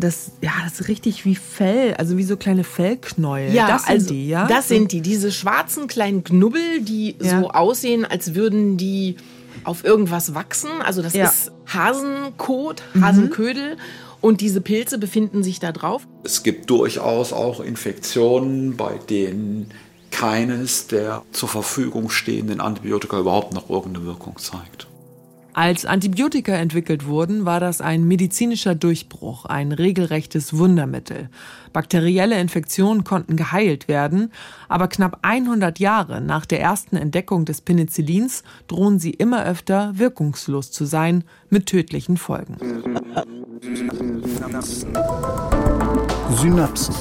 das, ja, das ist richtig wie Fell, also wie so kleine Fellknäuel. Ja, das sind also, die, ja? Das sind die, diese schwarzen kleinen Knubbel, die Ja. so aussehen, als würden die auf irgendwas wachsen. Also das Ja. ist Hasenkot, Hasenködel. Und diese Pilze befinden sich da drauf. Es gibt durchaus auch Infektionen, bei denen keines der zur Verfügung stehenden Antibiotika überhaupt noch irgendeine Wirkung zeigt. Als Antibiotika entwickelt wurden, war das ein medizinischer Durchbruch, ein regelrechtes Wundermittel. Bakterielle Infektionen konnten geheilt werden, aber knapp 100 Jahre nach der ersten Entdeckung des Penicillins drohen sie immer öfter wirkungslos zu sein, mit tödlichen Folgen. Synapsen.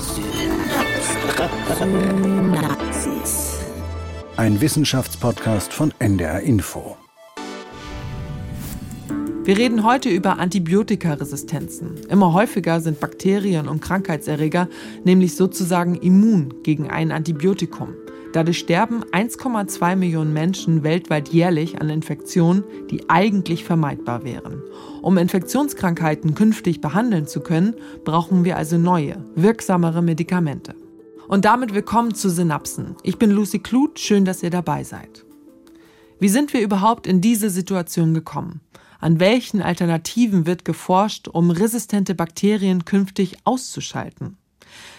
Ein Wissenschaftspodcast von NDR Info. Wir reden heute über Antibiotikaresistenzen. Immer häufiger sind Bakterien und Krankheitserreger nämlich sozusagen immun gegen ein Antibiotikum. Dadurch sterben 1,2 Millionen Menschen weltweit jährlich an Infektionen, die eigentlich vermeidbar wären. Um Infektionskrankheiten künftig behandeln zu können, brauchen wir also neue, wirksamere Medikamente. Und damit willkommen zu Synapsen. Ich bin Lucy Kluth, schön, dass ihr dabei seid. Wie sind wir überhaupt in diese Situation gekommen? An welchen Alternativen wird geforscht, um resistente Bakterien künftig auszuschalten?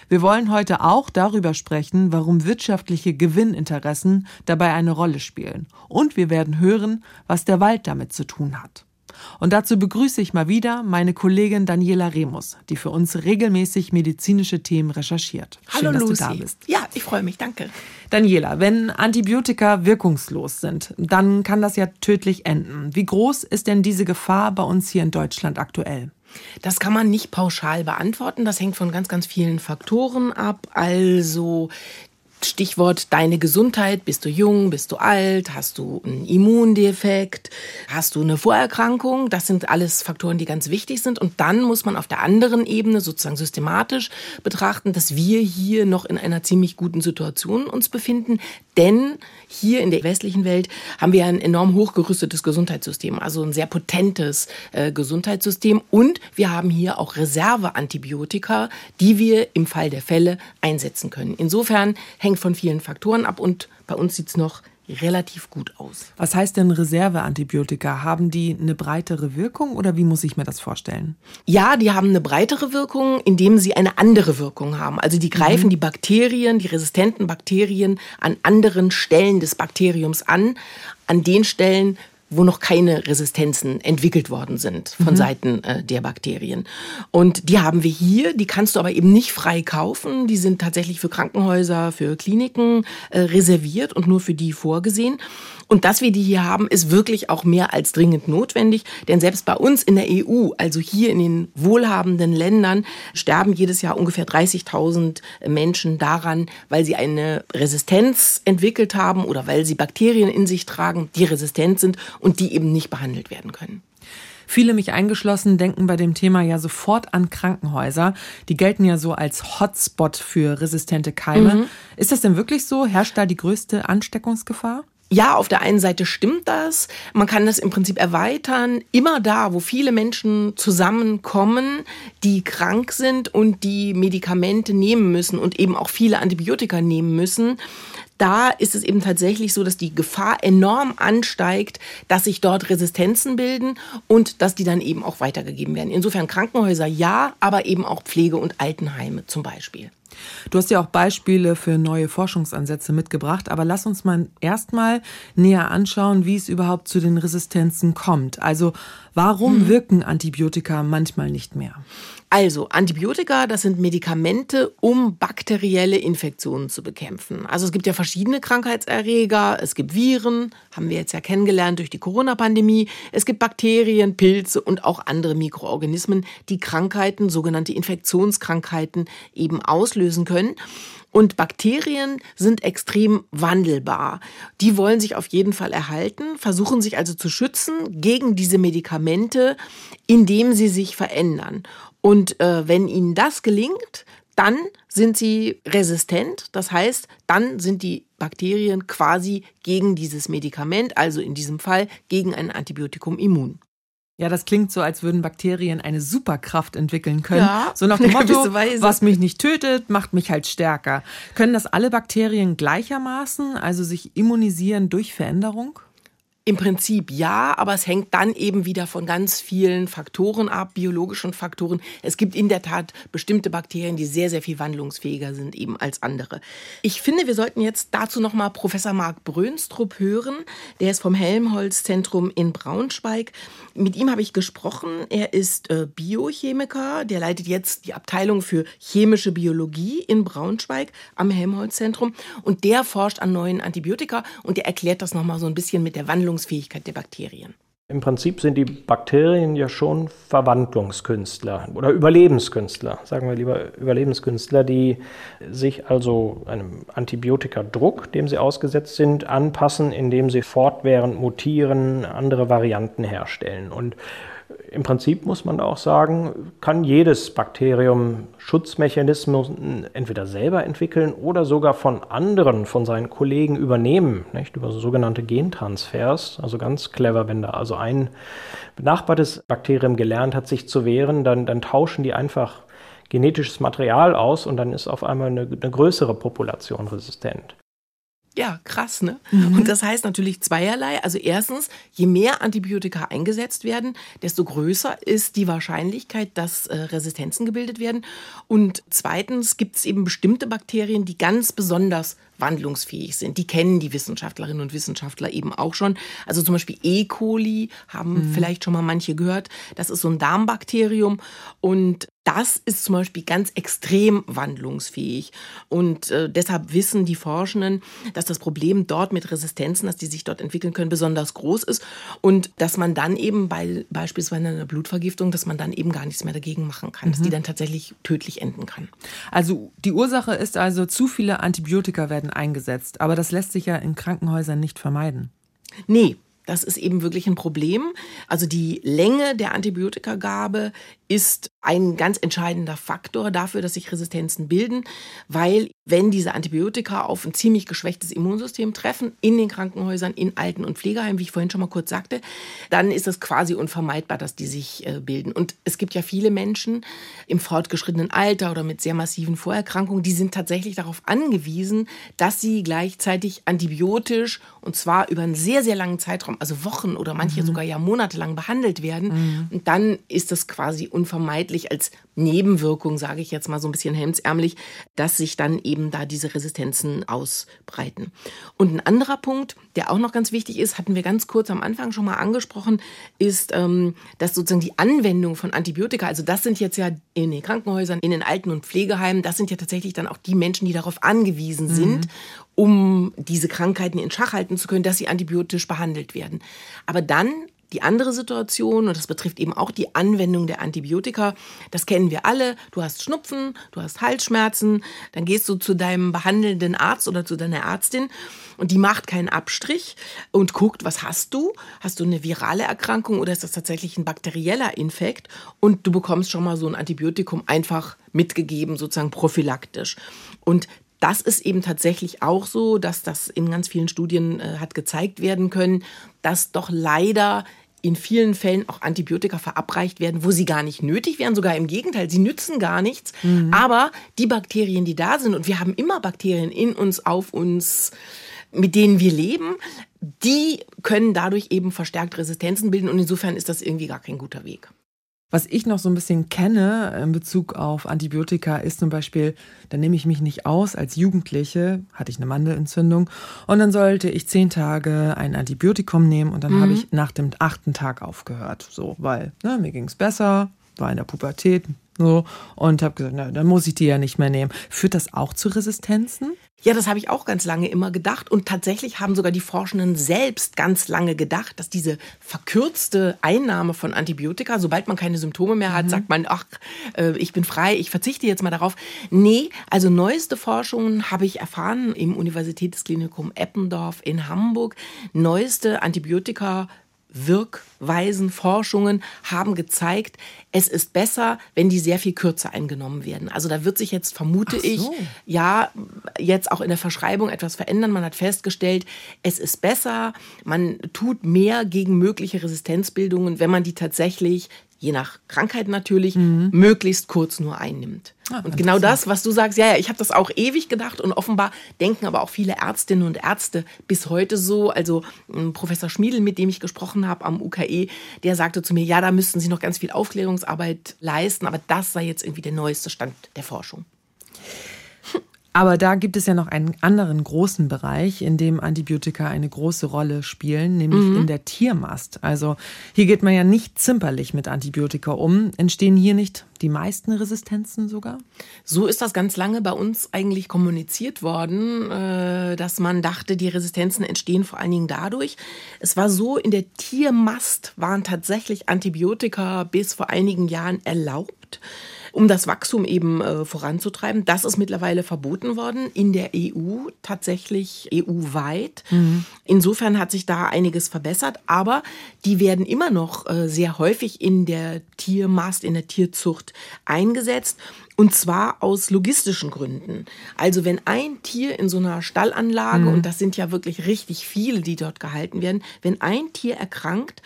Wir wollen heute auch darüber sprechen, warum wirtschaftliche Gewinninteressen dabei eine Rolle spielen. Und wir werden hören, was der Wald damit zu tun hat. Und dazu begrüße ich mal wieder meine Kollegin Daniela Remus, die für uns regelmäßig medizinische Themen recherchiert. Schön, Hallo dass Lucy. du da bist. Ja, ich freue mich, danke. Daniela, wenn Antibiotika wirkungslos sind, dann kann das ja tödlich enden. Wie groß ist denn diese Gefahr bei uns hier in Deutschland aktuell? Das kann man nicht pauschal beantworten. Das hängt von ganz, ganz vielen Faktoren ab. Also Stichwort deine Gesundheit. Bist du jung? Bist du alt? Hast du einen Immundefekt? Hast du eine Vorerkrankung? Das sind alles Faktoren, die ganz wichtig sind. Und dann muss man auf der anderen Ebene sozusagen systematisch betrachten, dass wir hier noch in einer ziemlich guten Situation uns befinden. Denn hier in der westlichen Welt haben wir ein enorm hochgerüstetes Gesundheitssystem, also ein sehr potentes äh, Gesundheitssystem. Und wir haben hier auch Reserveantibiotika, die wir im Fall der Fälle einsetzen können. Insofern hängt von vielen Faktoren ab und bei uns sieht es noch relativ gut aus. Was heißt denn Reserveantibiotika? Haben die eine breitere Wirkung oder wie muss ich mir das vorstellen? Ja, die haben eine breitere Wirkung, indem sie eine andere Wirkung haben. Also die greifen die Bakterien, die resistenten Bakterien an anderen Stellen des Bakteriums an, an den Stellen, wo noch keine Resistenzen entwickelt worden sind von Seiten äh, der Bakterien. Und die haben wir hier, die kannst du aber eben nicht frei kaufen. Die sind tatsächlich für Krankenhäuser, für Kliniken äh, reserviert und nur für die vorgesehen. Und dass wir die hier haben, ist wirklich auch mehr als dringend notwendig. Denn selbst bei uns in der EU, also hier in den wohlhabenden Ländern, sterben jedes Jahr ungefähr 30.000 Menschen daran, weil sie eine Resistenz entwickelt haben oder weil sie Bakterien in sich tragen, die resistent sind und die eben nicht behandelt werden können. Viele, mich eingeschlossen, denken bei dem Thema ja sofort an Krankenhäuser. Die gelten ja so als Hotspot für resistente Keime. Ist das denn wirklich so? Herrscht da die größte Ansteckungsgefahr? Ja, auf der einen Seite stimmt das. Man kann das im Prinzip erweitern. Immer da, wo viele Menschen zusammenkommen, die krank sind und die Medikamente nehmen müssen und eben auch viele Antibiotika nehmen müssen, da ist es eben tatsächlich so, dass die Gefahr enorm ansteigt, dass sich dort Resistenzen bilden und dass die dann eben auch weitergegeben werden. Insofern Krankenhäuser ja, aber eben auch Pflege- und Altenheime zum Beispiel. Du hast ja auch Beispiele für neue Forschungsansätze mitgebracht, aber lass uns mal erstmal näher anschauen, wie es überhaupt zu den Resistenzen kommt. Also warum wirken Antibiotika manchmal nicht mehr? Also Antibiotika, das sind Medikamente, um bakterielle Infektionen zu bekämpfen. Also es gibt ja verschiedene Krankheitserreger, es gibt Viren, haben wir jetzt ja kennengelernt durch die Corona-Pandemie, es gibt Bakterien, Pilze und auch andere Mikroorganismen, die Krankheiten, sogenannte Infektionskrankheiten eben auslösen können. Und Bakterien sind extrem wandelbar. Die wollen sich auf jeden Fall erhalten, versuchen sich also zu schützen gegen diese Medikamente, indem sie sich verändern. Und äh, wenn ihnen das gelingt, dann sind sie resistent. Das heißt, dann sind die Bakterien quasi gegen dieses Medikament, also in diesem Fall gegen ein Antibiotikum immun. Ja, das klingt so, als würden Bakterien eine Superkraft entwickeln können. Ja, so nach dem Motto, was mich nicht tötet, macht mich halt stärker. Können das alle Bakterien gleichermaßen, also sich immunisieren durch Veränderung? Im Prinzip ja, aber es hängt dann eben wieder von ganz vielen Faktoren ab, biologischen Faktoren. Es gibt in der Tat bestimmte Bakterien, die sehr, sehr viel wandlungsfähiger sind eben als andere. Ich finde, wir sollten jetzt dazu nochmal Professor Marc Brönstrup hören. Der ist vom Helmholtz-Zentrum in Braunschweig. Mit ihm habe ich gesprochen. Er ist äh, Biochemiker. Der leitet jetzt die Abteilung für chemische Biologie in Braunschweig am Helmholtz-Zentrum. Und der forscht an neuen Antibiotika und der erklärt das nochmal so ein bisschen mit der Wandlung Verwandlungsfähigkeit der Bakterien. Im Prinzip sind die Bakterien ja schon Verwandlungskünstler oder Überlebenskünstler, sagen wir lieber Überlebenskünstler, die sich also einem Antibiotikadruck, dem sie ausgesetzt sind, anpassen, indem sie fortwährend mutieren, andere Varianten herstellen. Und im Prinzip muss man auch sagen, kann jedes Bakterium Schutzmechanismen entweder selber entwickeln oder sogar von anderen, von seinen Kollegen übernehmen, nicht? über sogenannte Gentransfers. Also ganz clever, wenn da also ein benachbartes Bakterium gelernt hat, sich zu wehren, dann, dann tauschen die einfach genetisches Material aus und dann ist auf einmal eine, eine größere Population resistent. Ja, krass, ne? Mhm. Und das heißt natürlich zweierlei. Also erstens, je mehr Antibiotika eingesetzt werden, desto größer ist die Wahrscheinlichkeit, dass äh, Resistenzen gebildet werden. Und zweitens gibt es eben bestimmte Bakterien, die ganz besonders wandlungsfähig sind. Die kennen die Wissenschaftlerinnen und Wissenschaftler eben auch schon. Also zum Beispiel E. coli haben mhm. vielleicht schon mal manche gehört. Das ist so ein Darmbakterium und das ist zum Beispiel ganz extrem wandlungsfähig. Und äh, deshalb wissen die Forschenden, dass das Problem dort mit Resistenzen, dass die sich dort entwickeln können, besonders groß ist. Und dass man dann eben bei beispielsweise einer Blutvergiftung, dass man dann eben gar nichts mehr dagegen machen kann, mhm. dass die mhm. dann tatsächlich tödlich enden kann. Also die Ursache ist also, zu viele Antibiotika werden eingesetzt. Aber das lässt sich ja in Krankenhäusern nicht vermeiden. Nee, das ist eben wirklich ein Problem. Also die Länge der Antibiotikagabe ist ein ganz entscheidender Faktor dafür, dass sich Resistenzen bilden, weil wenn diese Antibiotika auf ein ziemlich geschwächtes Immunsystem treffen, in den Krankenhäusern, in Alten- und Pflegeheimen, wie ich vorhin schon mal kurz sagte, dann ist es quasi unvermeidbar, dass die sich äh, bilden. Und es gibt ja viele Menschen im fortgeschrittenen Alter oder mit sehr massiven Vorerkrankungen, die sind tatsächlich darauf angewiesen, dass sie gleichzeitig antibiotisch und zwar über einen sehr, sehr langen Zeitraum, also Wochen oder manche mhm. sogar ja monatelang behandelt werden. Mhm. Und dann ist das quasi unvermeidlich als Nebenwirkung, sage ich jetzt mal so ein bisschen hemdsärmlich, dass sich dann eben da diese Resistenzen ausbreiten. Und ein anderer Punkt, der auch noch ganz wichtig ist, hatten wir ganz kurz am Anfang schon mal angesprochen, ist, ähm, dass sozusagen die Anwendung von Antibiotika, also das sind jetzt ja in den Krankenhäusern, in den Alten- und Pflegeheimen, das sind ja tatsächlich dann auch die Menschen, die darauf angewiesen mhm. sind, um diese Krankheiten in Schach halten zu können, dass sie antibiotisch behandelt werden. Aber dann die andere Situation, und das betrifft eben auch die Anwendung der Antibiotika, das kennen wir alle. Du hast Schnupfen, du hast Halsschmerzen, dann gehst du zu deinem behandelnden Arzt oder zu deiner Ärztin und die macht keinen Abstrich und guckt, was hast du? Hast du eine virale Erkrankung oder ist das tatsächlich ein bakterieller Infekt? Und du bekommst schon mal so ein Antibiotikum einfach mitgegeben, sozusagen prophylaktisch. Und das ist eben tatsächlich auch so, dass das in ganz vielen Studien äh, hat gezeigt werden können, dass doch leider in vielen Fällen auch Antibiotika verabreicht werden, wo sie gar nicht nötig wären. Sogar im Gegenteil, sie nützen gar nichts. Mhm. Aber die Bakterien, die da sind, und wir haben immer Bakterien in uns, auf uns, mit denen wir leben, die können dadurch eben verstärkt Resistenzen bilden. Und insofern ist das irgendwie gar kein guter Weg. Was ich noch so ein bisschen kenne in Bezug auf Antibiotika ist zum Beispiel, da nehme ich mich nicht aus. Als Jugendliche hatte ich eine Mandelentzündung und dann sollte ich zehn Tage ein Antibiotikum nehmen und dann mhm. habe ich nach dem achten Tag aufgehört. So, weil ne, mir ging es besser, war in der Pubertät, so, und habe gesagt, na, dann muss ich die ja nicht mehr nehmen. Führt das auch zu Resistenzen? Ja, das habe ich auch ganz lange immer gedacht. Und tatsächlich haben sogar die Forschenden selbst ganz lange gedacht, dass diese verkürzte Einnahme von Antibiotika, sobald man keine Symptome mehr hat, mhm. sagt man, ach, äh, ich bin frei, ich verzichte jetzt mal darauf. Nee, also neueste Forschungen habe ich erfahren im Universitätsklinikum Eppendorf in Hamburg. Neueste Antibiotika Wirkweisen, Forschungen haben gezeigt, es ist besser, wenn die sehr viel kürzer eingenommen werden. Also da wird sich jetzt, vermute so. ich, ja, jetzt auch in der Verschreibung etwas verändern. Man hat festgestellt, es ist besser, man tut mehr gegen mögliche Resistenzbildungen, wenn man die tatsächlich je nach Krankheit natürlich, mhm. möglichst kurz nur einnimmt. Ah, und genau das, was du sagst, ja, ja, ich habe das auch ewig gedacht und offenbar denken aber auch viele Ärztinnen und Ärzte bis heute so. Also ähm, Professor Schmiedel, mit dem ich gesprochen habe am UKE, der sagte zu mir, ja, da müssten sie noch ganz viel Aufklärungsarbeit leisten, aber das sei jetzt irgendwie der neueste Stand der Forschung. Aber da gibt es ja noch einen anderen großen Bereich, in dem Antibiotika eine große Rolle spielen, nämlich mhm. in der Tiermast. Also hier geht man ja nicht zimperlich mit Antibiotika um. Entstehen hier nicht die meisten Resistenzen sogar? So ist das ganz lange bei uns eigentlich kommuniziert worden, äh, dass man dachte, die Resistenzen entstehen vor allen Dingen dadurch. Es war so, in der Tiermast waren tatsächlich Antibiotika bis vor einigen Jahren erlaubt um das Wachstum eben äh, voranzutreiben. Das ist mittlerweile verboten worden in der EU, tatsächlich EU-weit. Mhm. Insofern hat sich da einiges verbessert, aber die werden immer noch äh, sehr häufig in der Tiermast, in der Tierzucht eingesetzt. Und zwar aus logistischen Gründen. Also wenn ein Tier in so einer Stallanlage, mhm. und das sind ja wirklich richtig viele, die dort gehalten werden, wenn ein Tier erkrankt,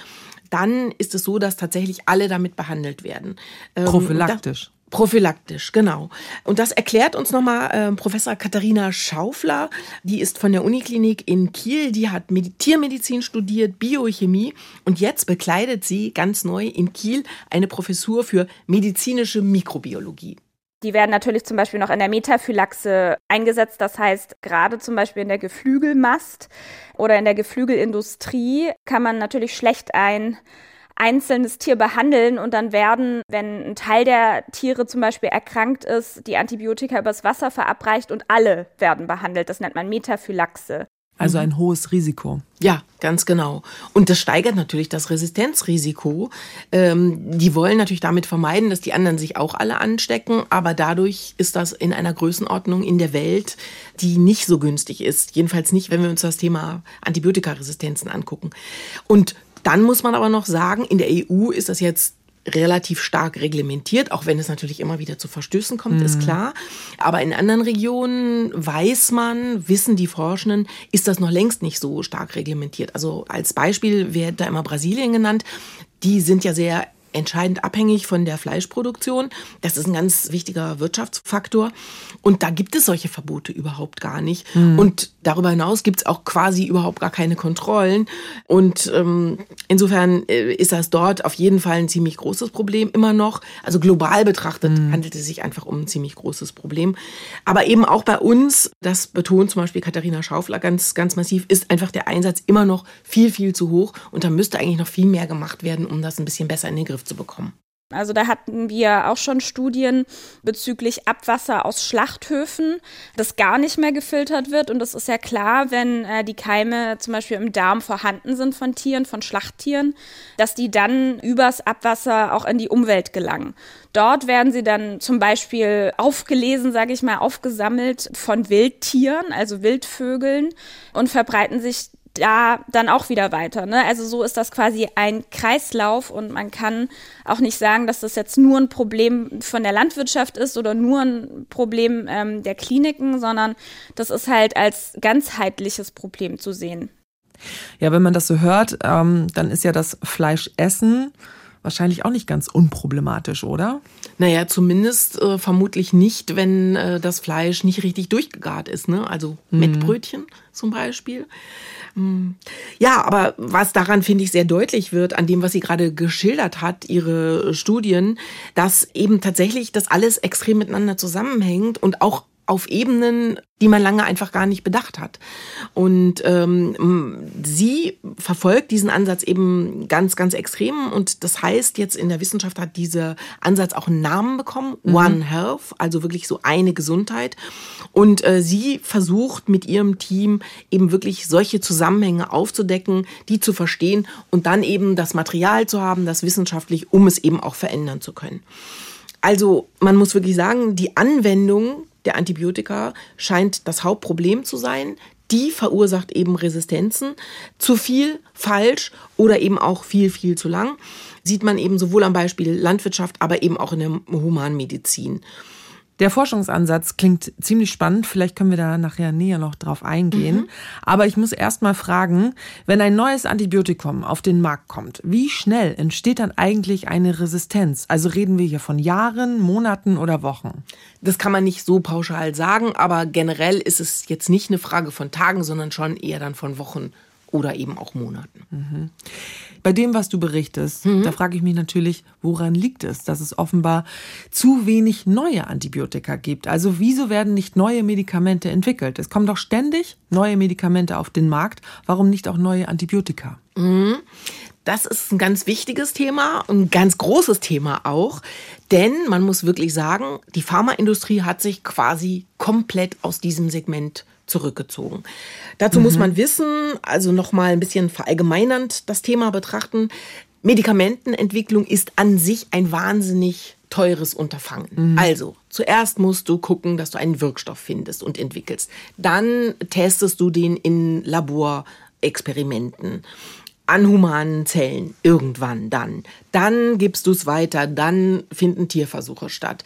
dann ist es so, dass tatsächlich alle damit behandelt werden. Ähm, Prophylaktisch. Prophylaktisch, genau. Und das erklärt uns nochmal äh, Professor Katharina Schaufler. Die ist von der Uniklinik in Kiel. Die hat Medi Tiermedizin studiert, Biochemie und jetzt bekleidet sie ganz neu in Kiel eine Professur für medizinische Mikrobiologie. Die werden natürlich zum Beispiel noch in der Metaphylaxe eingesetzt. Das heißt, gerade zum Beispiel in der Geflügelmast oder in der Geflügelindustrie kann man natürlich schlecht ein einzelnes Tier behandeln und dann werden, wenn ein Teil der Tiere zum Beispiel erkrankt ist, die Antibiotika übers Wasser verabreicht und alle werden behandelt. Das nennt man Metaphylaxe. Also ein hohes Risiko. Ja, ganz genau. Und das steigert natürlich das Resistenzrisiko. Ähm, die wollen natürlich damit vermeiden, dass die anderen sich auch alle anstecken, aber dadurch ist das in einer Größenordnung in der Welt, die nicht so günstig ist. Jedenfalls nicht, wenn wir uns das Thema Antibiotikaresistenzen angucken. Und dann muss man aber noch sagen, in der EU ist das jetzt relativ stark reglementiert, auch wenn es natürlich immer wieder zu Verstößen kommt, mhm. ist klar. Aber in anderen Regionen weiß man, wissen die Forschenden, ist das noch längst nicht so stark reglementiert. Also als Beispiel wird da immer Brasilien genannt. Die sind ja sehr entscheidend abhängig von der Fleischproduktion. Das ist ein ganz wichtiger Wirtschaftsfaktor. Und da gibt es solche Verbote überhaupt gar nicht. Mhm. Und darüber hinaus gibt es auch quasi überhaupt gar keine Kontrollen. Und ähm, insofern äh, ist das dort auf jeden Fall ein ziemlich großes Problem immer noch. Also global betrachtet mhm. handelt es sich einfach um ein ziemlich großes Problem. Aber eben auch bei uns, das betont zum Beispiel Katharina Schaufler ganz, ganz massiv, ist einfach der Einsatz immer noch viel, viel zu hoch. Und da müsste eigentlich noch viel mehr gemacht werden, um das ein bisschen besser in den Griff zu bekommen. Also da hatten wir auch schon Studien bezüglich Abwasser aus Schlachthöfen, das gar nicht mehr gefiltert wird. Und das ist ja klar, wenn äh, die Keime zum Beispiel im Darm vorhanden sind von Tieren, von Schlachttieren, dass die dann übers Abwasser auch in die Umwelt gelangen. Dort werden sie dann zum Beispiel aufgelesen, sage ich mal, aufgesammelt von Wildtieren, also Wildvögeln und verbreiten sich da dann auch wieder weiter. Ne? Also so ist das quasi ein Kreislauf und man kann auch nicht sagen, dass das jetzt nur ein Problem von der Landwirtschaft ist oder nur ein Problem ähm, der Kliniken, sondern das ist halt als ganzheitliches Problem zu sehen. Ja, wenn man das so hört, ähm, dann ist ja das Fleischessen wahrscheinlich auch nicht ganz unproblematisch, oder? Naja, zumindest äh, vermutlich nicht, wenn äh, das Fleisch nicht richtig durchgegart ist. Ne? Also mhm. Mettbrötchen zum Beispiel. Hm. Ja, aber was daran, finde ich, sehr deutlich wird, an dem, was sie gerade geschildert hat, ihre Studien, dass eben tatsächlich das alles extrem miteinander zusammenhängt und auch auf Ebenen, die man lange einfach gar nicht bedacht hat. Und ähm, sie verfolgt diesen Ansatz eben ganz, ganz extrem. Und das heißt, jetzt in der Wissenschaft hat dieser Ansatz auch einen Namen bekommen, mhm. One Health, also wirklich so eine Gesundheit. Und äh, sie versucht mit ihrem Team eben wirklich solche Zusammenhänge aufzudecken, die zu verstehen und dann eben das Material zu haben, das wissenschaftlich, um es eben auch verändern zu können. Also man muss wirklich sagen, die Anwendung der Antibiotika scheint das Hauptproblem zu sein. die verursacht eben Resistenzen. Zu viel, falsch oder eben auch viel, viel zu lang. Sieht man eben sowohl am Beispiel Landwirtschaft, aber eben auch in der Humanmedizin. Der Forschungsansatz klingt ziemlich spannend. Vielleicht können wir da nachher näher noch drauf eingehen. Mhm. Aber ich muss erst mal fragen, wenn ein neues Antibiotikum auf den Markt kommt, wie schnell entsteht dann eigentlich eine Resistenz? Also reden wir hier von Jahren, Monaten oder Wochen? Das kann man nicht so pauschal sagen, aber generell ist es jetzt nicht eine Frage von Tagen, sondern schon eher dann von Wochen oder eben auch Monaten. Mhm. Bei dem, was du berichtest, mhm. da frage ich mich natürlich, woran liegt es, dass es offenbar zu wenig neue Antibiotika gibt? Also wieso werden nicht neue Medikamente entwickelt? Es kommen doch ständig neue Medikamente auf den Markt. Warum nicht auch neue Antibiotika? Mhm. Das ist ein ganz wichtiges Thema, ein ganz großes Thema auch. Denn man muss wirklich sagen, die Pharmaindustrie hat sich quasi komplett aus diesem Segment zurückgezogen. Dazu mhm. muss man wissen, also nochmal ein bisschen verallgemeinernd das Thema betrachten. Medikamentenentwicklung ist an sich ein wahnsinnig teures Unterfangen. Mhm. Also, zuerst musst du gucken, dass du einen Wirkstoff findest und entwickelst. Dann testest du den in Laborexperimenten an humanen Zellen irgendwann dann. Dann gibst du es weiter, dann finden Tierversuche statt.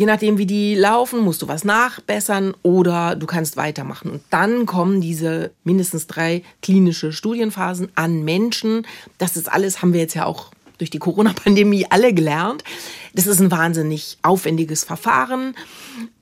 Je nachdem, wie die laufen, musst du was nachbessern oder du kannst weitermachen. Und dann kommen diese mindestens drei klinische Studienphasen an Menschen. Das ist alles, haben wir jetzt ja auch durch die Corona-Pandemie alle gelernt. Das ist ein wahnsinnig aufwendiges Verfahren,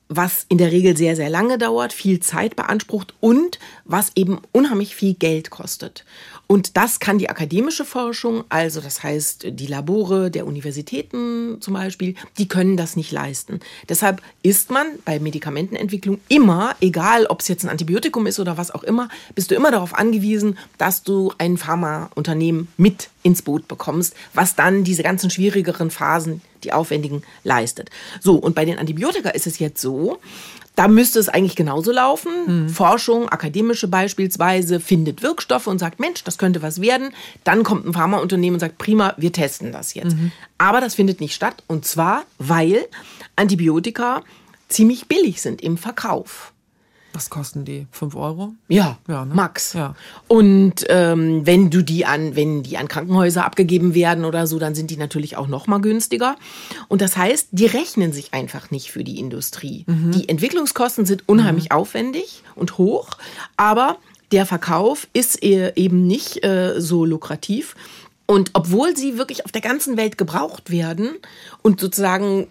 was in der Regel sehr, sehr lange dauert, viel Zeit beansprucht und was eben unheimlich viel Geld kostet. Und das kann die akademische Forschung, also das heißt die Labore der Universitäten zum Beispiel, die können das nicht leisten. Deshalb ist man bei Medikamentenentwicklung immer, egal ob es jetzt ein Antibiotikum ist oder was auch immer, bist du immer darauf angewiesen, dass du ein Pharmaunternehmen mit ins Boot bekommst, was dann diese ganzen schwierigeren Phasen, die aufwendigen, leistet. So, und bei den Antibiotika ist es jetzt so, da müsste es eigentlich genauso laufen. Mhm. Forschung, akademische beispielsweise, findet Wirkstoffe und sagt, Mensch, das könnte was werden. Dann kommt ein Pharmaunternehmen und sagt, prima, wir testen das jetzt. Mhm. Aber das findet nicht statt. Und zwar, weil Antibiotika ziemlich billig sind im Verkauf. Was kosten die? 5 Euro? Ja, ja ne? Max. Ja. Und ähm, wenn du die an, wenn die an Krankenhäuser abgegeben werden oder so, dann sind die natürlich auch noch mal günstiger. Und das heißt, die rechnen sich einfach nicht für die Industrie. Mhm. Die Entwicklungskosten sind unheimlich mhm. aufwendig und hoch, aber der Verkauf ist eben nicht äh, so lukrativ. Und obwohl sie wirklich auf der ganzen Welt gebraucht werden und sozusagen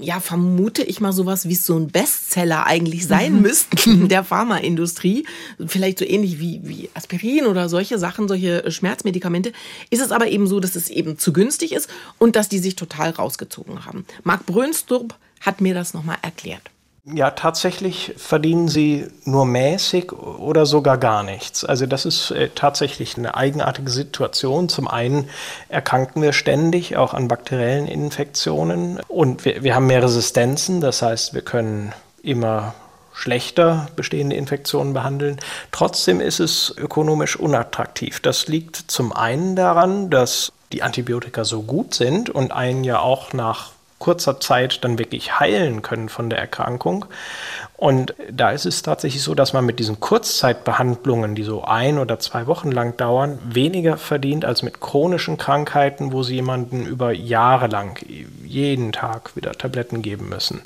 ja, vermute ich mal sowas wie so ein Bestseller eigentlich sein mhm. müssten der Pharmaindustrie. Vielleicht so ähnlich wie, wie Aspirin oder solche Sachen, solche Schmerzmedikamente. Ist es aber eben so, dass es eben zu günstig ist und dass die sich total rausgezogen haben. Marc Brönstrup hat mir das nochmal erklärt. Ja, tatsächlich verdienen sie nur mäßig oder sogar gar nichts. Also das ist äh, tatsächlich eine eigenartige Situation. Zum einen erkranken wir ständig auch an bakteriellen Infektionen und wir, wir haben mehr Resistenzen. Das heißt, wir können immer schlechter bestehende Infektionen behandeln. Trotzdem ist es ökonomisch unattraktiv. Das liegt zum einen daran, dass die Antibiotika so gut sind und einen ja auch nach kurzer Zeit dann wirklich heilen können von der Erkrankung. Und da ist es tatsächlich so, dass man mit diesen Kurzzeitbehandlungen, die so ein oder zwei Wochen lang dauern, weniger verdient als mit chronischen Krankheiten, wo sie jemanden über Jahre lang jeden Tag wieder Tabletten geben müssen.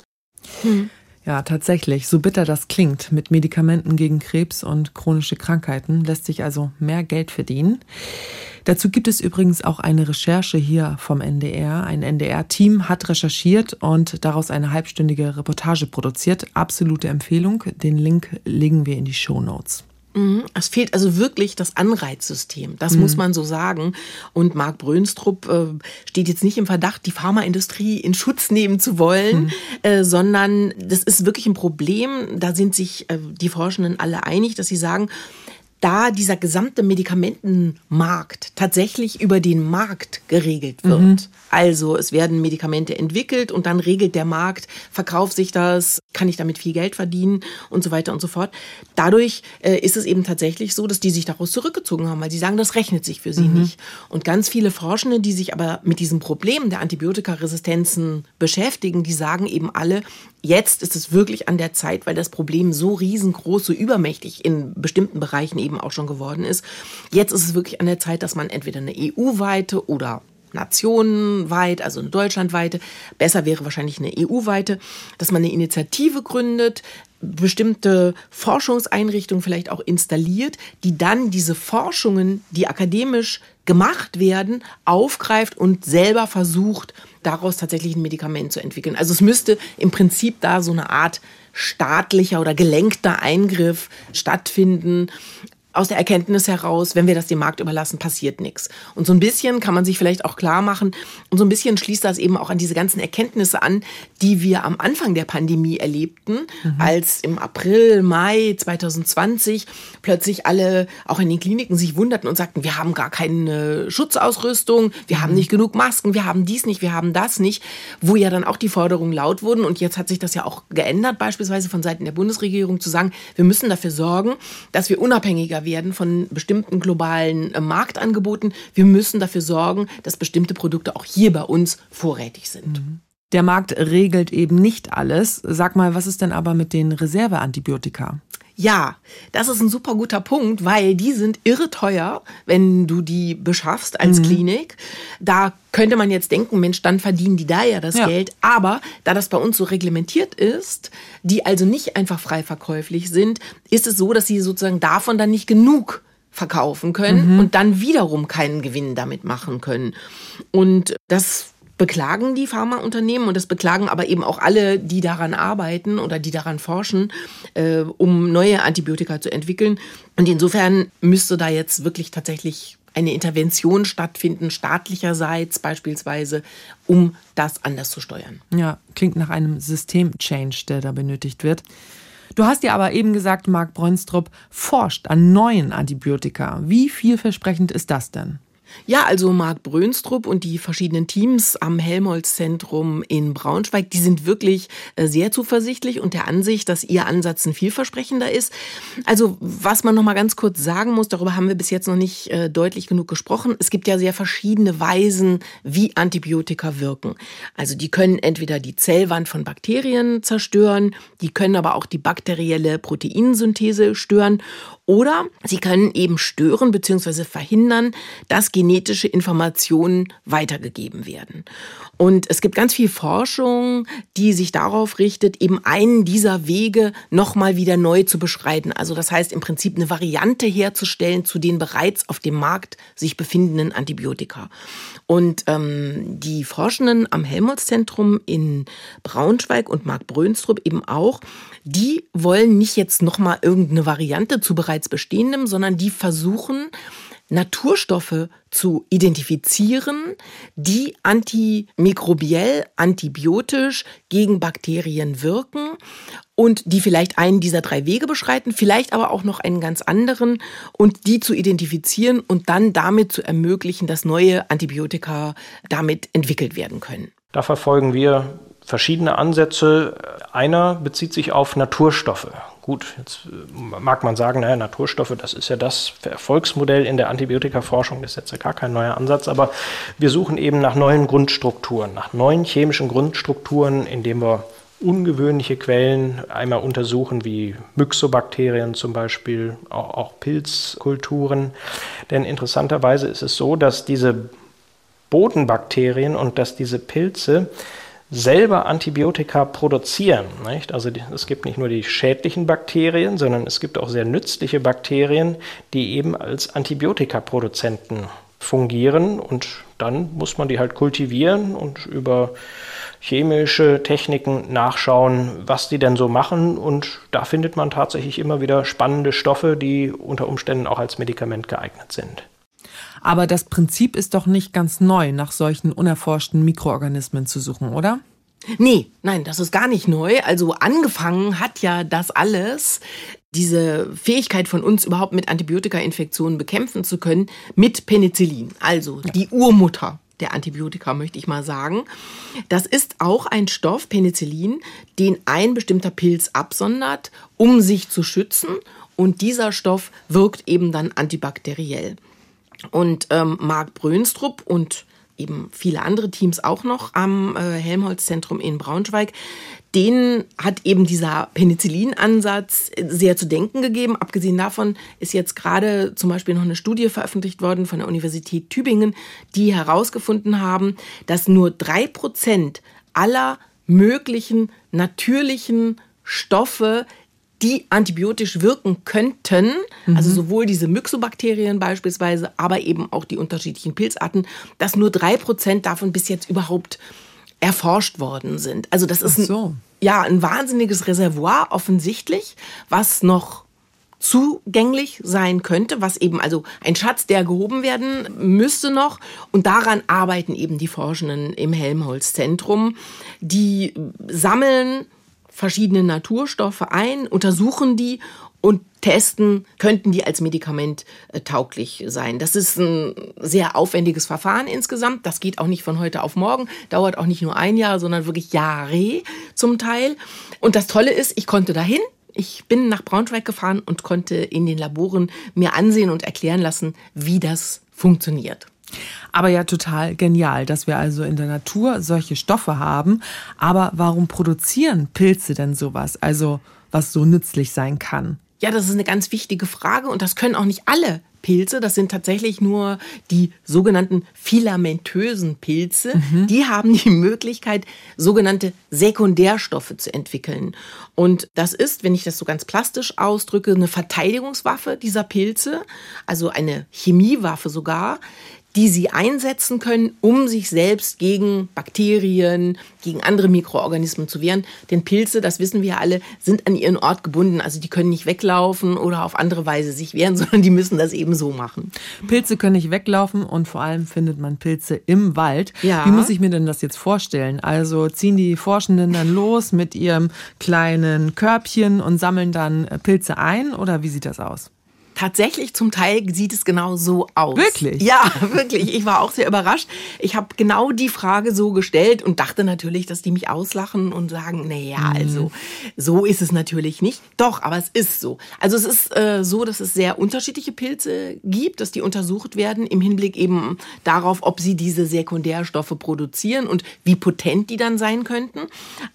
Hm. Ja, tatsächlich. So bitter das klingt, mit Medikamenten gegen Krebs und chronische Krankheiten lässt sich also mehr Geld verdienen. Dazu gibt es übrigens auch eine Recherche hier vom NDR. Ein NDR-Team hat recherchiert und daraus eine halbstündige Reportage produziert. Absolute Empfehlung. Den Link legen wir in die Show Notes. Mhm. Es fehlt also wirklich das Anreizsystem. Das mhm. muss man so sagen. Und Marc Brönstrup äh, steht jetzt nicht im Verdacht, die Pharmaindustrie in Schutz nehmen zu wollen, mhm. äh, sondern das ist wirklich ein Problem. Da sind sich äh, die Forschenden alle einig, dass sie sagen, da dieser gesamte Medikamentenmarkt tatsächlich über den Markt geregelt wird. Mhm. Also es werden Medikamente entwickelt und dann regelt der Markt, verkauft sich das, kann ich damit viel Geld verdienen und so weiter und so fort. Dadurch äh, ist es eben tatsächlich so, dass die sich daraus zurückgezogen haben, weil sie sagen, das rechnet sich für sie mhm. nicht. Und ganz viele Forschende, die sich aber mit diesem Problem der Antibiotikaresistenzen beschäftigen, die sagen eben alle, jetzt ist es wirklich an der Zeit, weil das Problem so riesengroß, so übermächtig in bestimmten Bereichen eben auch schon geworden ist. Jetzt ist es wirklich an der Zeit, dass man entweder eine EU-weite oder nationenweit, also eine deutschlandweite, besser wäre wahrscheinlich eine EU-weite, dass man eine Initiative gründet, bestimmte Forschungseinrichtungen vielleicht auch installiert, die dann diese Forschungen, die akademisch gemacht werden, aufgreift und selber versucht, daraus tatsächlich ein Medikament zu entwickeln. Also es müsste im Prinzip da so eine Art staatlicher oder gelenkter Eingriff stattfinden, aus der Erkenntnis heraus, wenn wir das dem Markt überlassen, passiert nichts. Und so ein bisschen kann man sich vielleicht auch klar machen und so ein bisschen schließt das eben auch an diese ganzen Erkenntnisse an, die wir am Anfang der Pandemie erlebten, mhm. als im April, Mai 2020 plötzlich alle auch in den Kliniken sich wunderten und sagten, wir haben gar keine Schutzausrüstung, wir haben mhm. nicht genug Masken, wir haben dies nicht, wir haben das nicht, wo ja dann auch die Forderungen laut wurden und jetzt hat sich das ja auch geändert, beispielsweise von Seiten der Bundesregierung zu sagen, wir müssen dafür sorgen, dass wir unabhängiger werden von bestimmten globalen äh, Marktangeboten. Wir müssen dafür sorgen, dass bestimmte Produkte auch hier bei uns vorrätig sind. Mhm. Der Markt regelt eben nicht alles. Sag mal, was ist denn aber mit den Reserveantibiotika? Ja, das ist ein super guter Punkt, weil die sind irre teuer, wenn du die beschaffst als mhm. Klinik. Da könnte man jetzt denken, Mensch, dann verdienen die da ja das ja. Geld. Aber da das bei uns so reglementiert ist, die also nicht einfach frei verkäuflich sind, ist es so, dass sie sozusagen davon dann nicht genug verkaufen können mhm. und dann wiederum keinen Gewinn damit machen können. Und das beklagen die Pharmaunternehmen und das beklagen aber eben auch alle, die daran arbeiten oder die daran forschen, äh, um neue Antibiotika zu entwickeln. Und insofern müsste da jetzt wirklich tatsächlich eine Intervention stattfinden, staatlicherseits beispielsweise, um das anders zu steuern. Ja, klingt nach einem System-Change, der da benötigt wird. Du hast ja aber eben gesagt, Marc Bräunstrup forscht an neuen Antibiotika. Wie vielversprechend ist das denn? Ja, also Marc Brönstrup und die verschiedenen Teams am Helmholtz-Zentrum in Braunschweig, die sind wirklich äh, sehr zuversichtlich und der Ansicht, dass ihr Ansatz ein vielversprechender ist. Also was man noch mal ganz kurz sagen muss, darüber haben wir bis jetzt noch nicht äh, deutlich genug gesprochen. Es gibt ja sehr verschiedene Weisen, wie Antibiotika wirken. Also die können entweder die Zellwand von Bakterien zerstören, die können aber auch die bakterielle Proteinsynthese stören oder sie können eben stören bzw. verhindern, dass genetische Informationen weitergegeben werden. Und es gibt ganz viel Forschung, die sich darauf richtet, eben einen dieser Wege nochmal wieder neu zu beschreiten. Also das heißt im Prinzip eine Variante herzustellen zu den bereits auf dem Markt sich befindenden Antibiotika. Und ähm, die Forschenden am Helmholtz-Zentrum in Braunschweig und Marc Brönstrup eben auch, die wollen nicht jetzt nochmal irgendeine Variante zu bereits bestehendem, sondern die versuchen, Naturstoffe zu identifizieren, die antimikrobiell, antibiotisch gegen Bakterien wirken und die vielleicht einen dieser drei Wege beschreiten, vielleicht aber auch noch einen ganz anderen und die zu identifizieren und dann damit zu ermöglichen, dass neue Antibiotika damit entwickelt werden können. Da verfolgen wir verschiedene Ansätze. Einer bezieht sich auf Naturstoffe. Gut, jetzt äh, mag man sagen, naja, Naturstoffe, das ist ja das Erfolgsmodell in der Antibiotikaforschung, das ist jetzt ja gar kein neuer Ansatz, aber wir suchen eben nach neuen Grundstrukturen, nach neuen chemischen Grundstrukturen, indem wir ungewöhnliche Quellen einmal untersuchen, wie Myxobakterien zum Beispiel, auch, auch Pilzkulturen. Denn interessanterweise ist es so, dass diese Bodenbakterien und dass diese Pilze selber Antibiotika produzieren. Nicht? Also es gibt nicht nur die schädlichen Bakterien, sondern es gibt auch sehr nützliche Bakterien, die eben als Antibiotikaproduzenten fungieren und dann muss man die halt kultivieren und über chemische Techniken nachschauen, was die denn so machen und da findet man tatsächlich immer wieder spannende Stoffe, die unter Umständen auch als Medikament geeignet sind. Aber das Prinzip ist doch nicht ganz neu, nach solchen unerforschten Mikroorganismen zu suchen, oder? Nee, nein, das ist gar nicht neu. Also angefangen hat ja das alles diese Fähigkeit von uns überhaupt mit Antibiotika-Infektionen bekämpfen zu können, mit Penicillin, also die Urmutter der Antibiotika, möchte ich mal sagen. Das ist auch ein Stoff, Penicillin, den ein bestimmter Pilz absondert, um sich zu schützen. Und dieser Stoff wirkt eben dann antibakteriell. Und ähm, Marc Brönstrup und eben viele andere Teams auch noch am äh, Helmholtz-Zentrum in Braunschweig, denen hat eben dieser Penicillin-Ansatz sehr zu denken gegeben. Abgesehen davon ist jetzt gerade zum Beispiel noch eine Studie veröffentlicht worden von der Universität Tübingen, die herausgefunden haben, dass nur drei Prozent aller möglichen natürlichen Stoffe die antibiotisch wirken könnten, mhm. also sowohl diese Myxobakterien beispielsweise, aber eben auch die unterschiedlichen Pilzarten, dass nur drei Prozent davon bis jetzt überhaupt erforscht worden sind. Also das ist so. ein, ja ein wahnsinniges Reservoir offensichtlich, was noch zugänglich sein könnte, was eben also ein Schatz, der gehoben werden müsste noch. Und daran arbeiten eben die Forschenden im Helmholtz-Zentrum. Die sammeln verschiedene Naturstoffe ein, untersuchen die und testen, könnten die als Medikament äh, tauglich sein. Das ist ein sehr aufwendiges Verfahren insgesamt. Das geht auch nicht von heute auf morgen, dauert auch nicht nur ein Jahr, sondern wirklich Jahre zum Teil. Und das Tolle ist, ich konnte dahin. Ich bin nach Braunschweig gefahren und konnte in den Laboren mir ansehen und erklären lassen, wie das funktioniert. Aber ja, total genial, dass wir also in der Natur solche Stoffe haben. Aber warum produzieren Pilze denn sowas? Also, was so nützlich sein kann? Ja, das ist eine ganz wichtige Frage und das können auch nicht alle Pilze. Das sind tatsächlich nur die sogenannten filamentösen Pilze. Mhm. Die haben die Möglichkeit, sogenannte Sekundärstoffe zu entwickeln. Und das ist, wenn ich das so ganz plastisch ausdrücke, eine Verteidigungswaffe dieser Pilze, also eine Chemiewaffe sogar, die sie einsetzen können, um sich selbst gegen Bakterien, gegen andere Mikroorganismen zu wehren. Denn Pilze, das wissen wir alle, sind an ihren Ort gebunden. Also die können nicht weglaufen oder auf andere Weise sich wehren, sondern die müssen das eben so machen. Pilze können nicht weglaufen und vor allem findet man Pilze im Wald. Ja. Wie muss ich mir denn das jetzt vorstellen? Also ziehen die Forschenden dann los mit ihrem kleinen Körbchen und sammeln dann Pilze ein oder wie sieht das aus? Tatsächlich zum Teil sieht es genau so aus. Wirklich? Ja, wirklich. Ich war auch sehr überrascht. Ich habe genau die Frage so gestellt und dachte natürlich, dass die mich auslachen und sagen, naja, mhm. also so ist es natürlich nicht. Doch, aber es ist so. Also es ist äh, so, dass es sehr unterschiedliche Pilze gibt, dass die untersucht werden im Hinblick eben darauf, ob sie diese Sekundärstoffe produzieren und wie potent die dann sein könnten.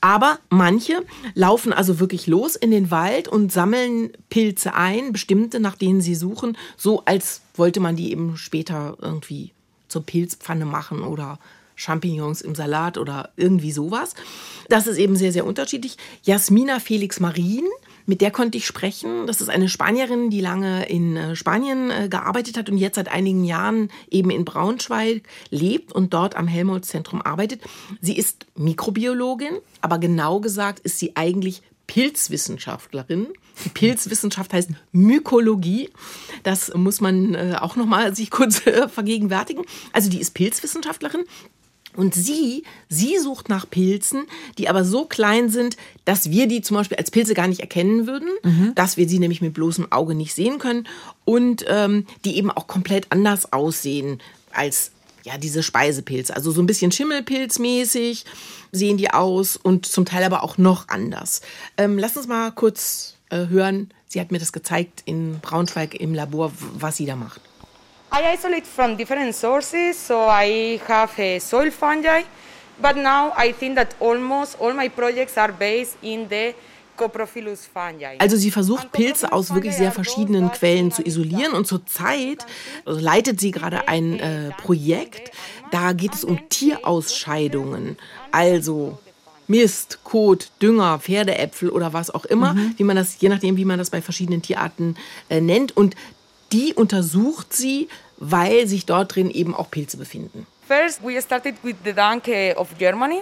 Aber manche laufen also wirklich los in den Wald und sammeln Pilze ein, bestimmte, nachdem denen sie suchen, so als wollte man die eben später irgendwie zur Pilzpfanne machen oder Champignons im Salat oder irgendwie sowas. Das ist eben sehr, sehr unterschiedlich. Jasmina Felix Marin, mit der konnte ich sprechen. Das ist eine Spanierin, die lange in äh, Spanien äh, gearbeitet hat und jetzt seit einigen Jahren eben in Braunschweig lebt und dort am Helmholtz-Zentrum arbeitet. Sie ist Mikrobiologin, aber genau gesagt ist sie eigentlich Pilzwissenschaftlerin. Die Pilzwissenschaft heißt Mykologie. Das muss man äh, auch noch mal sich kurz äh, vergegenwärtigen. Also die ist Pilzwissenschaftlerin. Und sie, sie sucht nach Pilzen, die aber so klein sind, dass wir die zum Beispiel als Pilze gar nicht erkennen würden, mhm. dass wir sie nämlich mit bloßem Auge nicht sehen können und ähm, die eben auch komplett anders aussehen als ja, diese Speisepilze. Also so ein bisschen Schimmelpilzmäßig sehen die aus und zum Teil aber auch noch anders. Ähm, lass uns mal kurz äh, hören. Sie hat mir das gezeigt in Braunschweig im Labor, was sie da macht. I isolate from different sources, so I have a soil fungi, but now I think that almost all my projects are based in the also sie versucht Pilze aus wirklich sehr verschiedenen Quellen zu isolieren und zurzeit also leitet sie gerade ein äh, Projekt, da geht es um Tierausscheidungen, also Mist, Kot, Dünger, Pferdeäpfel oder was auch immer, mhm. wie man das, je nachdem, wie man das bei verschiedenen Tierarten äh, nennt. Und die untersucht sie, weil sich dort drin eben auch Pilze befinden. First, we started with the Dank of Germany.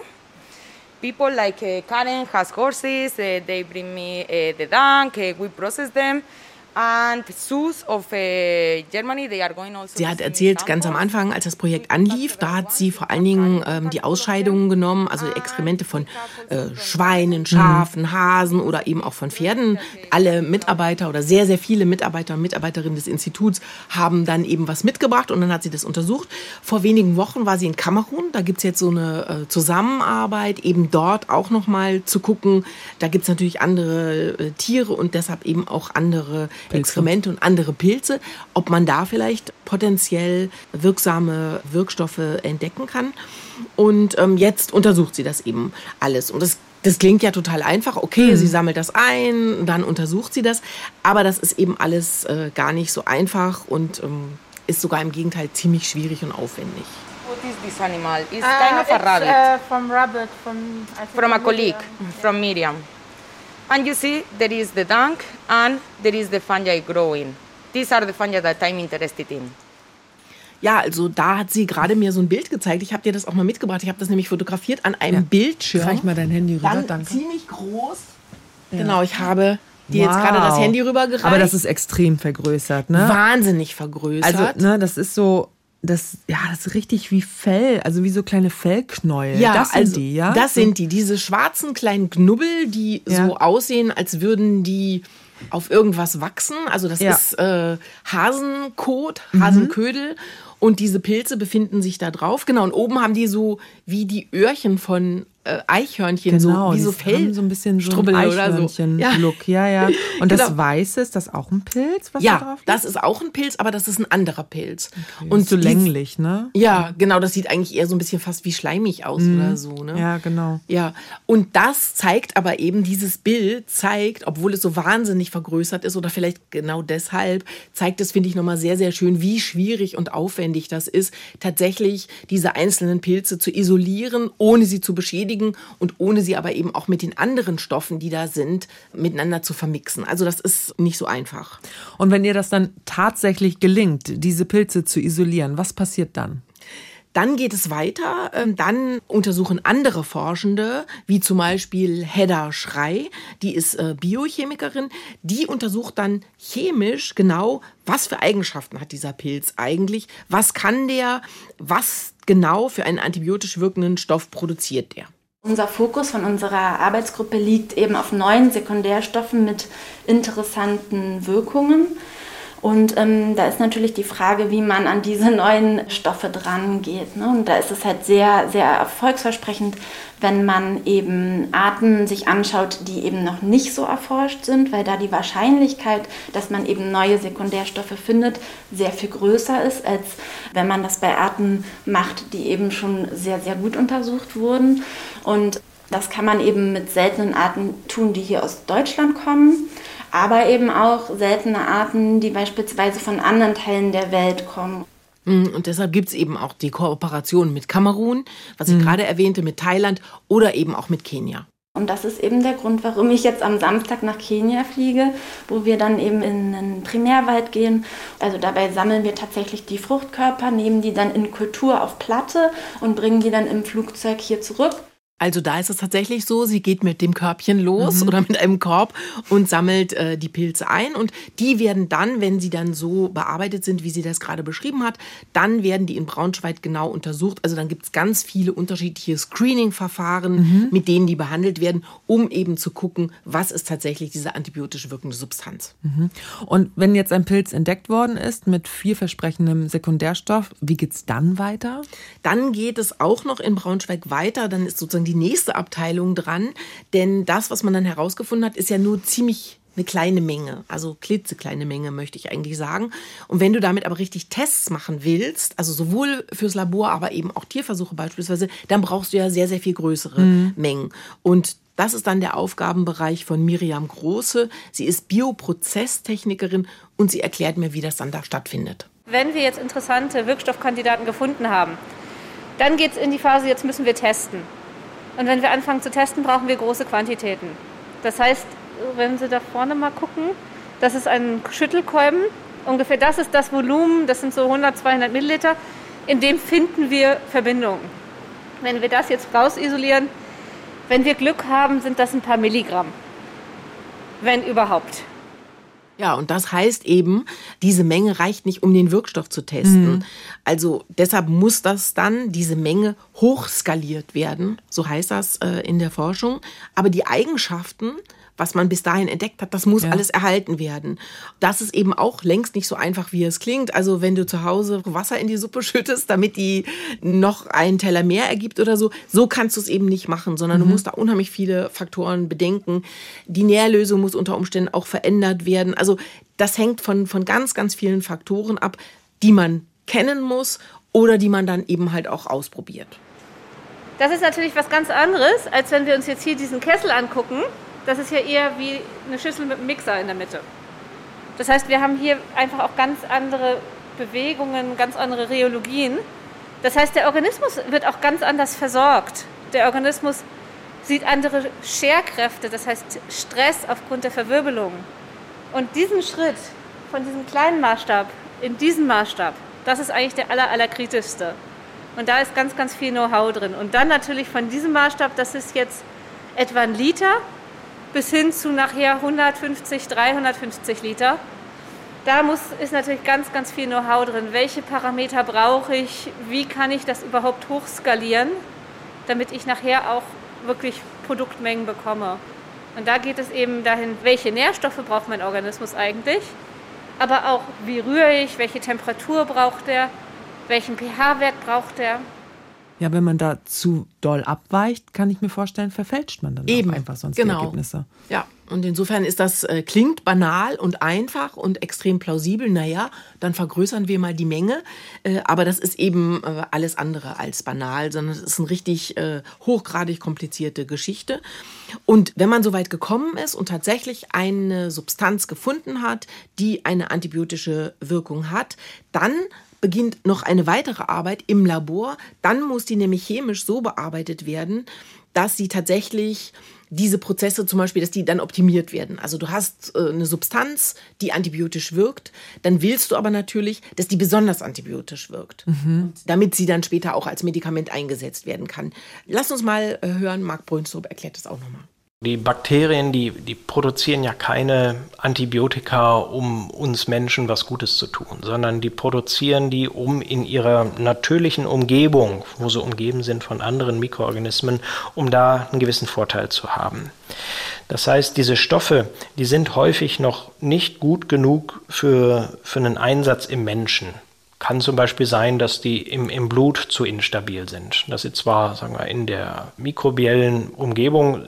People like uh, Karen has horses, uh, they bring me uh, the Dank, we process them. Also sie hat erzählt, ganz am Anfang, als das Projekt anlief, da hat sie vor allen Dingen ähm, die Ausscheidungen genommen, also Exkremente von äh, Schweinen, Schafen, Hasen oder eben auch von Pferden. Alle Mitarbeiter oder sehr, sehr viele Mitarbeiter und Mitarbeiterinnen des Instituts haben dann eben was mitgebracht und dann hat sie das untersucht. Vor wenigen Wochen war sie in Kamerun, da gibt es jetzt so eine äh, Zusammenarbeit, eben dort auch nochmal zu gucken. Da gibt es natürlich andere äh, Tiere und deshalb eben auch andere Exkremente und andere Pilze, ob man da vielleicht potenziell wirksame Wirkstoffe entdecken kann. Und ähm, jetzt untersucht sie das eben alles. Und das das klingt ja total einfach. Okay, mhm. sie sammelt das ein, dann untersucht sie das. Aber das ist eben alles äh, gar nicht so einfach und ähm, ist sogar im Gegenteil ziemlich schwierig und aufwendig. What is this animal? It's uh, kind of a rabbit. Uh, from rabbit, from, from a colleague, from Miriam. And you see, there is the dung and there is the fungi growing. These are the fungi that I'm interested in. Ja, also da hat sie gerade mir so ein Bild gezeigt. Ich habe dir das auch mal mitgebracht. Ich habe das nämlich fotografiert an einem ja. Bildschirm. Reich mal dein Handy rüber, Dann danke. Ziemlich groß. Ja. Genau, ich habe dir wow. jetzt gerade das Handy rübergereicht. Aber das ist extrem vergrößert, ne? Wahnsinnig vergrößert. Also, ne, das ist so das, ja, das ist richtig wie Fell, also wie so kleine Fellknäuel. Ja, das sind also, die, ja? Das sind die, diese schwarzen kleinen Knubbel, die ja. so aussehen, als würden die auf irgendwas wachsen. Also das ja. ist äh, Hasenkot, Hasenködel. Mhm. Und diese Pilze befinden sich da drauf. Genau, und oben haben die so wie die Öhrchen von äh, Eichhörnchen, genau, so wie so Fell, so ein bisschen so ein Eichhörnchen-Look. Ja. ja, ja. Und genau. das Weiße, ist das auch ein Pilz, was ja, da drauf liegt? das ist auch ein Pilz, aber das ist ein anderer Pilz. Okay. Und so länglich, ne? Ja, genau, das sieht eigentlich eher so ein bisschen fast wie schleimig aus mhm. oder so, ne? Ja, genau. Ja, und das zeigt aber eben, dieses Bild zeigt, obwohl es so wahnsinnig vergrößert ist oder vielleicht genau deshalb, zeigt es, finde ich, nochmal sehr, sehr schön, wie schwierig und aufwendig das ist, tatsächlich diese einzelnen Pilze zu isolieren, ohne sie zu beschädigen beschädigen und ohne sie aber eben auch mit den anderen Stoffen, die da sind, miteinander zu vermixen. Also das ist nicht so einfach. Und wenn ihr das dann tatsächlich gelingt, diese Pilze zu isolieren, was passiert dann? Dann geht es weiter. Ähm, dann untersuchen andere Forschende, wie zum Beispiel Hedda Schrei, die ist äh, Biochemikerin, die untersucht dann chemisch genau, was für Eigenschaften hat dieser Pilz eigentlich, was kann der, was genau für einen antibiotisch wirkenden Stoff produziert der. Unser Fokus von unserer Arbeitsgruppe liegt eben auf neuen Sekundärstoffen mit interessanten Wirkungen. Und ähm, da ist natürlich die Frage, wie man an diese neuen Stoffe dran geht. Ne? Und da ist es halt sehr, sehr erfolgsversprechend, wenn man eben Arten sich anschaut, die eben noch nicht so erforscht sind, weil da die Wahrscheinlichkeit, dass man eben neue Sekundärstoffe findet, sehr viel größer ist, als wenn man das bei Arten macht, die eben schon sehr, sehr gut untersucht wurden. Und das kann man eben mit seltenen Arten tun, die hier aus Deutschland kommen aber eben auch seltene Arten, die beispielsweise von anderen Teilen der Welt kommen. Mm, und deshalb gibt es eben auch die Kooperation mit Kamerun, was ich mhm. gerade erwähnte, mit Thailand oder eben auch mit Kenia. Und das ist eben der Grund, warum ich jetzt am Samstag nach Kenia fliege, wo wir dann eben in den Primärwald gehen. Also dabei sammeln wir tatsächlich die Fruchtkörper, nehmen die dann in Kultur auf Platte und bringen die dann im Flugzeug hier zurück. Also da ist es tatsächlich so, sie geht mit dem Körbchen los mhm. oder mit einem Korb und sammelt äh, die Pilze ein und die werden dann, wenn sie dann so bearbeitet sind, wie sie das gerade beschrieben hat, dann werden die in Braunschweig genau untersucht. Also dann gibt es ganz viele unterschiedliche Screening-Verfahren, mhm. mit denen die behandelt werden, um eben zu gucken, was ist tatsächlich diese antibiotisch wirkende Substanz. Mhm. Und wenn jetzt ein Pilz entdeckt worden ist mit vielversprechendem Sekundärstoff, wie geht es dann weiter? Dann geht es auch noch in Braunschweig weiter, dann ist sozusagen die nächste Abteilung dran. Denn das, was man dann herausgefunden hat, ist ja nur ziemlich eine kleine Menge, also klitzekleine Menge möchte ich eigentlich sagen. Und wenn du damit aber richtig Tests machen willst, also sowohl fürs Labor, aber eben auch Tierversuche beispielsweise, dann brauchst du ja sehr, sehr viel größere mhm. Mengen. Und das ist dann der Aufgabenbereich von Miriam Große. Sie ist Bioprozesstechnikerin und sie erklärt mir, wie das dann da stattfindet. Wenn wir jetzt interessante Wirkstoffkandidaten gefunden haben, dann geht es in die Phase, jetzt müssen wir testen. Und wenn wir anfangen zu testen, brauchen wir große Quantitäten. Das heißt, wenn Sie da vorne mal gucken, das ist ein Schüttelkolben. Ungefähr das ist das Volumen, das sind so 100, 200 Milliliter. In dem finden wir Verbindungen. Wenn wir das jetzt rausisolieren, wenn wir Glück haben, sind das ein paar Milligramm. Wenn überhaupt. Ja, und das heißt eben, diese Menge reicht nicht, um den Wirkstoff zu testen. Mhm. Also deshalb muss das dann, diese Menge, hochskaliert werden, so heißt das äh, in der Forschung. Aber die Eigenschaften was man bis dahin entdeckt hat, das muss ja. alles erhalten werden. Das ist eben auch längst nicht so einfach, wie es klingt. Also wenn du zu Hause Wasser in die Suppe schüttest, damit die noch einen Teller mehr ergibt oder so, so kannst du es eben nicht machen, sondern mhm. du musst da unheimlich viele Faktoren bedenken. Die Nährlösung muss unter Umständen auch verändert werden. Also das hängt von, von ganz, ganz vielen Faktoren ab, die man kennen muss oder die man dann eben halt auch ausprobiert. Das ist natürlich was ganz anderes, als wenn wir uns jetzt hier diesen Kessel angucken das ist ja eher wie eine Schüssel mit einem Mixer in der Mitte. Das heißt, wir haben hier einfach auch ganz andere Bewegungen, ganz andere Rheologien. Das heißt, der Organismus wird auch ganz anders versorgt. Der Organismus sieht andere Scherkräfte, das heißt Stress aufgrund der Verwirbelung. Und diesen Schritt von diesem kleinen Maßstab in diesen Maßstab, das ist eigentlich der aller, allerkritischste. Und da ist ganz, ganz viel Know-how drin. Und dann natürlich von diesem Maßstab, das ist jetzt etwa ein Liter, bis hin zu nachher 150, 350 Liter. Da muss, ist natürlich ganz, ganz viel Know-how drin. Welche Parameter brauche ich? Wie kann ich das überhaupt hochskalieren, damit ich nachher auch wirklich Produktmengen bekomme? Und da geht es eben dahin, welche Nährstoffe braucht mein Organismus eigentlich, aber auch wie rühre ich, welche Temperatur braucht er, welchen pH-Wert braucht er. Ja, wenn man da zu doll abweicht, kann ich mir vorstellen, verfälscht man dann Eben, einfach sonst genau. die Ergebnisse. Ja, und insofern ist das, äh, klingt banal und einfach und extrem plausibel. Naja, dann vergrößern wir mal die Menge. Äh, aber das ist eben äh, alles andere als banal, sondern es ist eine richtig äh, hochgradig komplizierte Geschichte. Und wenn man so weit gekommen ist und tatsächlich eine Substanz gefunden hat, die eine antibiotische Wirkung hat, dann beginnt noch eine weitere Arbeit im Labor. Dann muss die nämlich chemisch so bearbeitet werden, dass sie tatsächlich diese Prozesse zum Beispiel, dass die dann optimiert werden. Also du hast äh, eine Substanz, die antibiotisch wirkt, dann willst du aber natürlich, dass die besonders antibiotisch wirkt, mhm. damit sie dann später auch als Medikament eingesetzt werden kann. Lass uns mal äh, hören, Marc Brünstrup erklärt das auch nochmal. Die Bakterien, die, die produzieren ja keine Antibiotika, um uns Menschen was Gutes zu tun, sondern die produzieren die, um in ihrer natürlichen Umgebung, wo sie umgeben sind von anderen Mikroorganismen, um da einen gewissen Vorteil zu haben. Das heißt, diese Stoffe, die sind häufig noch nicht gut genug für, für einen Einsatz im Menschen kann zum Beispiel sein, dass die im, im Blut zu instabil sind. Dass sie zwar sagen wir, in der mikrobiellen Umgebung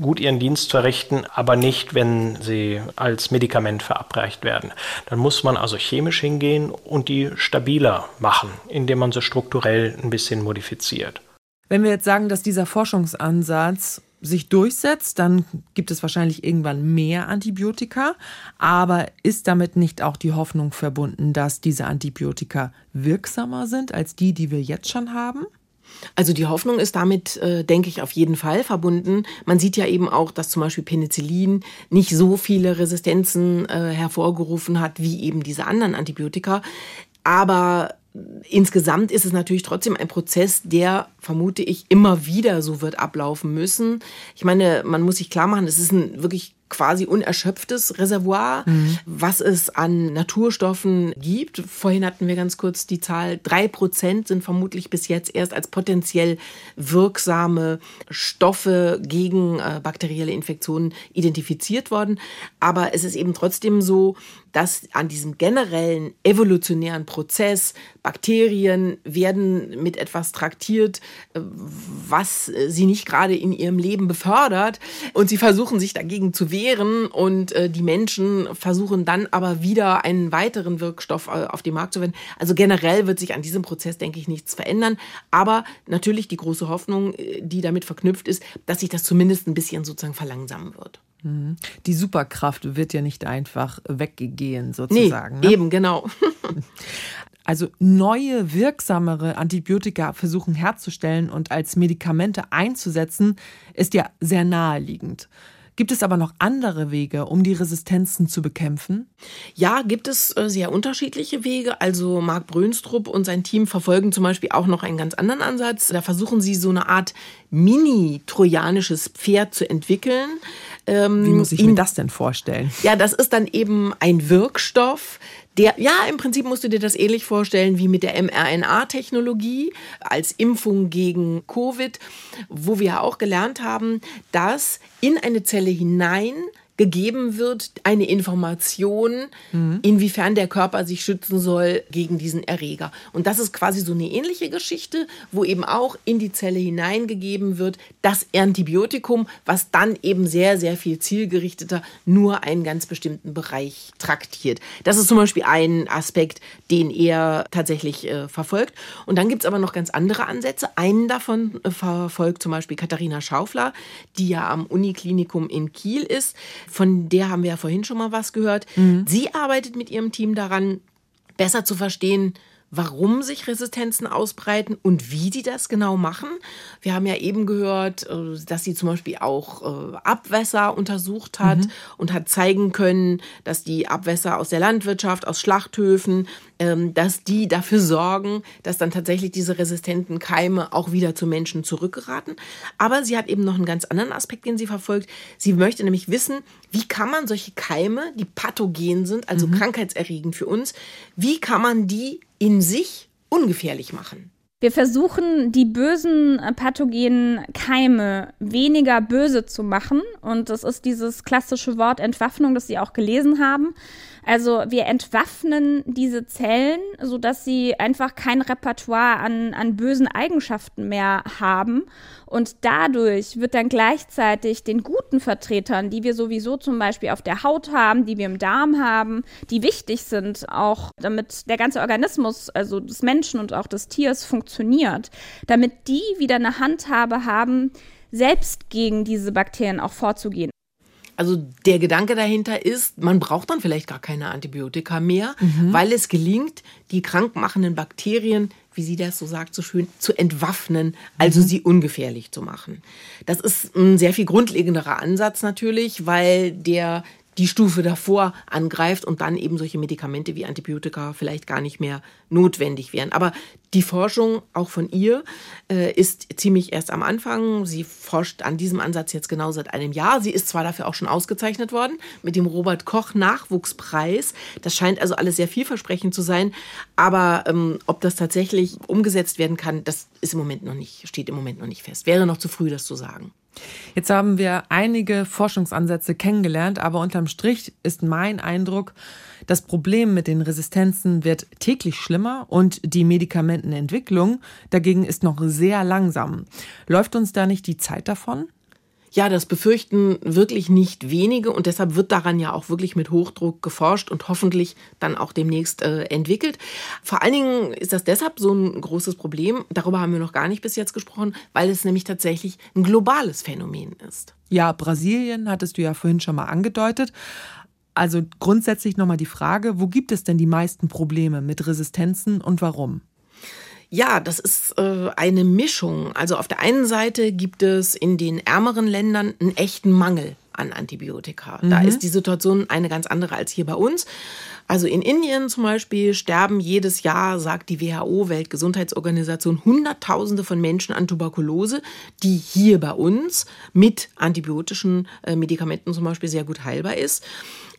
gut ihren Dienst verrichten, aber nicht, wenn sie als Medikament verabreicht werden. Dann muss man also chemisch hingehen und die stabiler machen, indem man sie strukturell ein bisschen modifiziert. Wenn wir jetzt sagen, dass dieser Forschungsansatz sich durchsetzt, dann gibt es wahrscheinlich irgendwann mehr Antibiotika. Aber ist damit nicht auch die Hoffnung verbunden, dass diese Antibiotika wirksamer sind als die, die wir jetzt schon haben? Also die Hoffnung ist damit, äh, denke ich, auf jeden Fall verbunden. Man sieht ja eben auch, dass zum Beispiel Penicillin nicht so viele Resistenzen äh, hervorgerufen hat wie eben diese anderen Antibiotika. Aber insgesamt ist es natürlich trotzdem ein Prozess, der, vermute ich, immer wieder so wird ablaufen müssen. Ich meine, man muss sich klar machen, es ist ein wirklich quasi unerschöpftes Reservoir, mhm. was es an Naturstoffen gibt. Vorhin hatten wir ganz kurz die Zahl, drei Prozent sind vermutlich bis jetzt erst als potenziell wirksame Stoffe gegen äh, bakterielle Infektionen identifiziert worden. Aber es ist eben trotzdem so, dass an diesem generellen evolutionären Prozess Bakterien werden mit etwas traktiert, äh, was sie nicht gerade in ihrem Leben befördert und sie versuchen sich dagegen zu wehren und äh, die Menschen versuchen dann aber wieder einen weiteren Wirkstoff äh, auf den Markt zu wenden. Also generell wird sich an diesem Prozess, denke ich, nichts verändern, aber natürlich die große Hoffnung, die damit verknüpft ist, dass sich das zumindest ein bisschen sozusagen verlangsamen wird. Mhm. Die Superkraft wird ja nicht einfach weggehen, sozusagen. Nee, ne? eben, genau. Also neue, wirksamere Antibiotika versuchen herzustellen und als Medikamente einzusetzen, ist ja sehr naheliegend. Gibt es aber noch andere Wege, um die Resistenzen zu bekämpfen? Ja, gibt es äh, sehr unterschiedliche Wege. Also Marc Brönstrup und sein Team verfolgen zum Beispiel auch noch einen ganz anderen Ansatz. Da versuchen sie so eine Art mini-trojanisches Pferd zu entwickeln, Ähm, Wie muss ich mir das denn vorstellen? Ja, das ist dann eben ein Wirkstoff, der, ja, im Prinzip musst du dir das ähnlich vorstellen wie mit der mRNA-Technologie als Impfung gegen Covid, wo wir auch gelernt haben, dass in eine Zelle hinein gegeben wird, eine Information, mhm. inwiefern der Körper sich schützen soll gegen diesen Erreger. Und das ist quasi so eine ähnliche Geschichte, wo eben auch in die Zelle hineingegeben wird, das Antibiotikum, was dann eben sehr, sehr viel zielgerichteter nur einen ganz bestimmten Bereich traktiert. Das ist zum Beispiel ein Aspekt, den er tatsächlich äh, verfolgt. Und dann gibt es aber noch ganz andere Ansätze. Einen davon äh, verfolgt zum Beispiel Katharina Schaufler, die ja am Uniklinikum in Kiel ist von der haben wir ja vorhin schon mal was gehört. Mhm. Sie arbeitet mit ihrem Team daran, besser zu verstehen, warum sich Resistenzen ausbreiten und wie die das genau machen. Wir haben ja eben gehört, äh, dass sie zum Beispiel auch äh, Abwässer untersucht hat mhm. und hat zeigen können, dass die Abwässer aus der Landwirtschaft, aus Schlachthöfen, ähm, dass die dafür sorgen, dass dann tatsächlich diese resistenten Keime auch wieder zu Menschen zurückgeraten. Aber sie hat eben noch einen ganz anderen Aspekt, den sie verfolgt. Sie möchte nämlich wissen, wie kann man solche Keime, die pathogen sind, also mhm. krankheitserregend für uns, wie kann man die in sich ungefährlich machen. Wir versuchen, die bösen äh, pathogenen Keime weniger böse zu machen. Und das ist dieses klassische Wort Entwaffnung, das Sie auch gelesen haben. Also wir entwaffnen diese Zellen, sodass sie einfach kein Repertoire an, an bösen Eigenschaften mehr haben. Und dadurch wird dann gleichzeitig den guten Vertretern, die wir sowieso zum Beispiel auf der Haut haben, die wir im Darm haben, die wichtig sind, auch damit der ganze Organismus, also des Menschen und auch des Tiers funktioniert, damit die wieder eine Handhabe haben, selbst gegen diese Bakterien auch vorzugehen. Also der Gedanke dahinter ist, man braucht dann vielleicht gar keine Antibiotika mehr, mhm. weil es gelingt, die krankmachenden Bakterien, wie sie das so sagt, so schön, zu entwaffnen, also mhm. sie ungefährlich zu machen. Das ist ein sehr viel grundlegenderer Ansatz natürlich, weil der die Stufe davor angreift und dann eben solche Medikamente wie Antibiotika vielleicht gar nicht mehr notwendig wären. Aber die Forschung auch von ihr äh, ist ziemlich erst am Anfang. Sie forscht an diesem Ansatz jetzt genau seit einem Jahr. Sie ist zwar dafür auch schon ausgezeichnet worden mit dem Robert Koch Nachwuchspreis. Das scheint also alles sehr vielversprechend zu sein. Aber ähm, ob das tatsächlich umgesetzt werden kann, das ist im Moment noch nicht, steht im Moment noch nicht fest. Wäre noch zu früh, das zu sagen. Jetzt haben wir einige Forschungsansätze kennengelernt, aber unterm Strich ist mein Eindruck, das Problem mit den Resistenzen wird täglich schlimmer und die Medikamentenentwicklung dagegen ist noch sehr langsam. Läuft uns da nicht die Zeit davon? Ja, das befürchten wirklich nicht wenige und deshalb wird daran ja auch wirklich mit Hochdruck geforscht und hoffentlich dann auch demnächst äh, entwickelt. Vor allen Dingen ist das deshalb so ein großes Problem, darüber haben wir noch gar nicht bis jetzt gesprochen, weil es nämlich tatsächlich ein globales Phänomen ist. Ja, Brasilien hattest du ja vorhin schon mal angedeutet. Also grundsätzlich nochmal die Frage, wo gibt es denn die meisten Probleme mit Resistenzen und warum? Ja, das ist äh, eine Mischung. Also auf der einen Seite gibt es in den ärmeren Ländern einen echten Mangel an Antibiotika. Mhm. Da ist die Situation eine ganz andere als hier bei uns. Also in Indien zum Beispiel sterben jedes Jahr, sagt die WHO, Weltgesundheitsorganisation, Hunderttausende von Menschen an Tuberkulose, die hier bei uns mit antibiotischen äh, Medikamenten zum Beispiel sehr gut heilbar ist.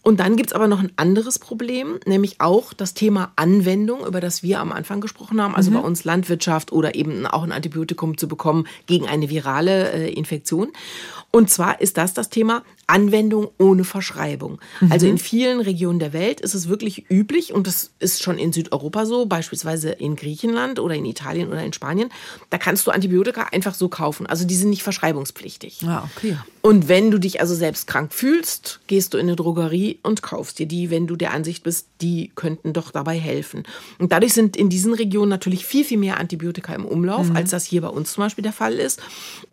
Und dann gibt es aber noch ein anderes Problem, nämlich auch das Thema Anwendung, über das wir am Anfang gesprochen haben, also mhm. bei uns Landwirtschaft oder eben auch ein Antibiotikum zu bekommen gegen eine virale äh, Infektion. Und zwar ist das das Thema Anwendung ohne Verschreibung. Mhm. Also in vielen Regionen der Welt ist es wirklich üblich und das ist schon in Südeuropa so, beispielsweise in Griechenland oder in Italien oder in Spanien. Da kannst du Antibiotika einfach so kaufen. Also die sind nicht verschreibungspflichtig. Ah, okay. Und wenn du dich also selbst krank fühlst, gehst du in eine Drogerie und kaufst dir die, wenn du der Ansicht bist, die könnten doch dabei helfen. Und dadurch sind in diesen Regionen natürlich viel, viel mehr Antibiotika im Umlauf, mhm. als das hier bei uns zum Beispiel der Fall ist.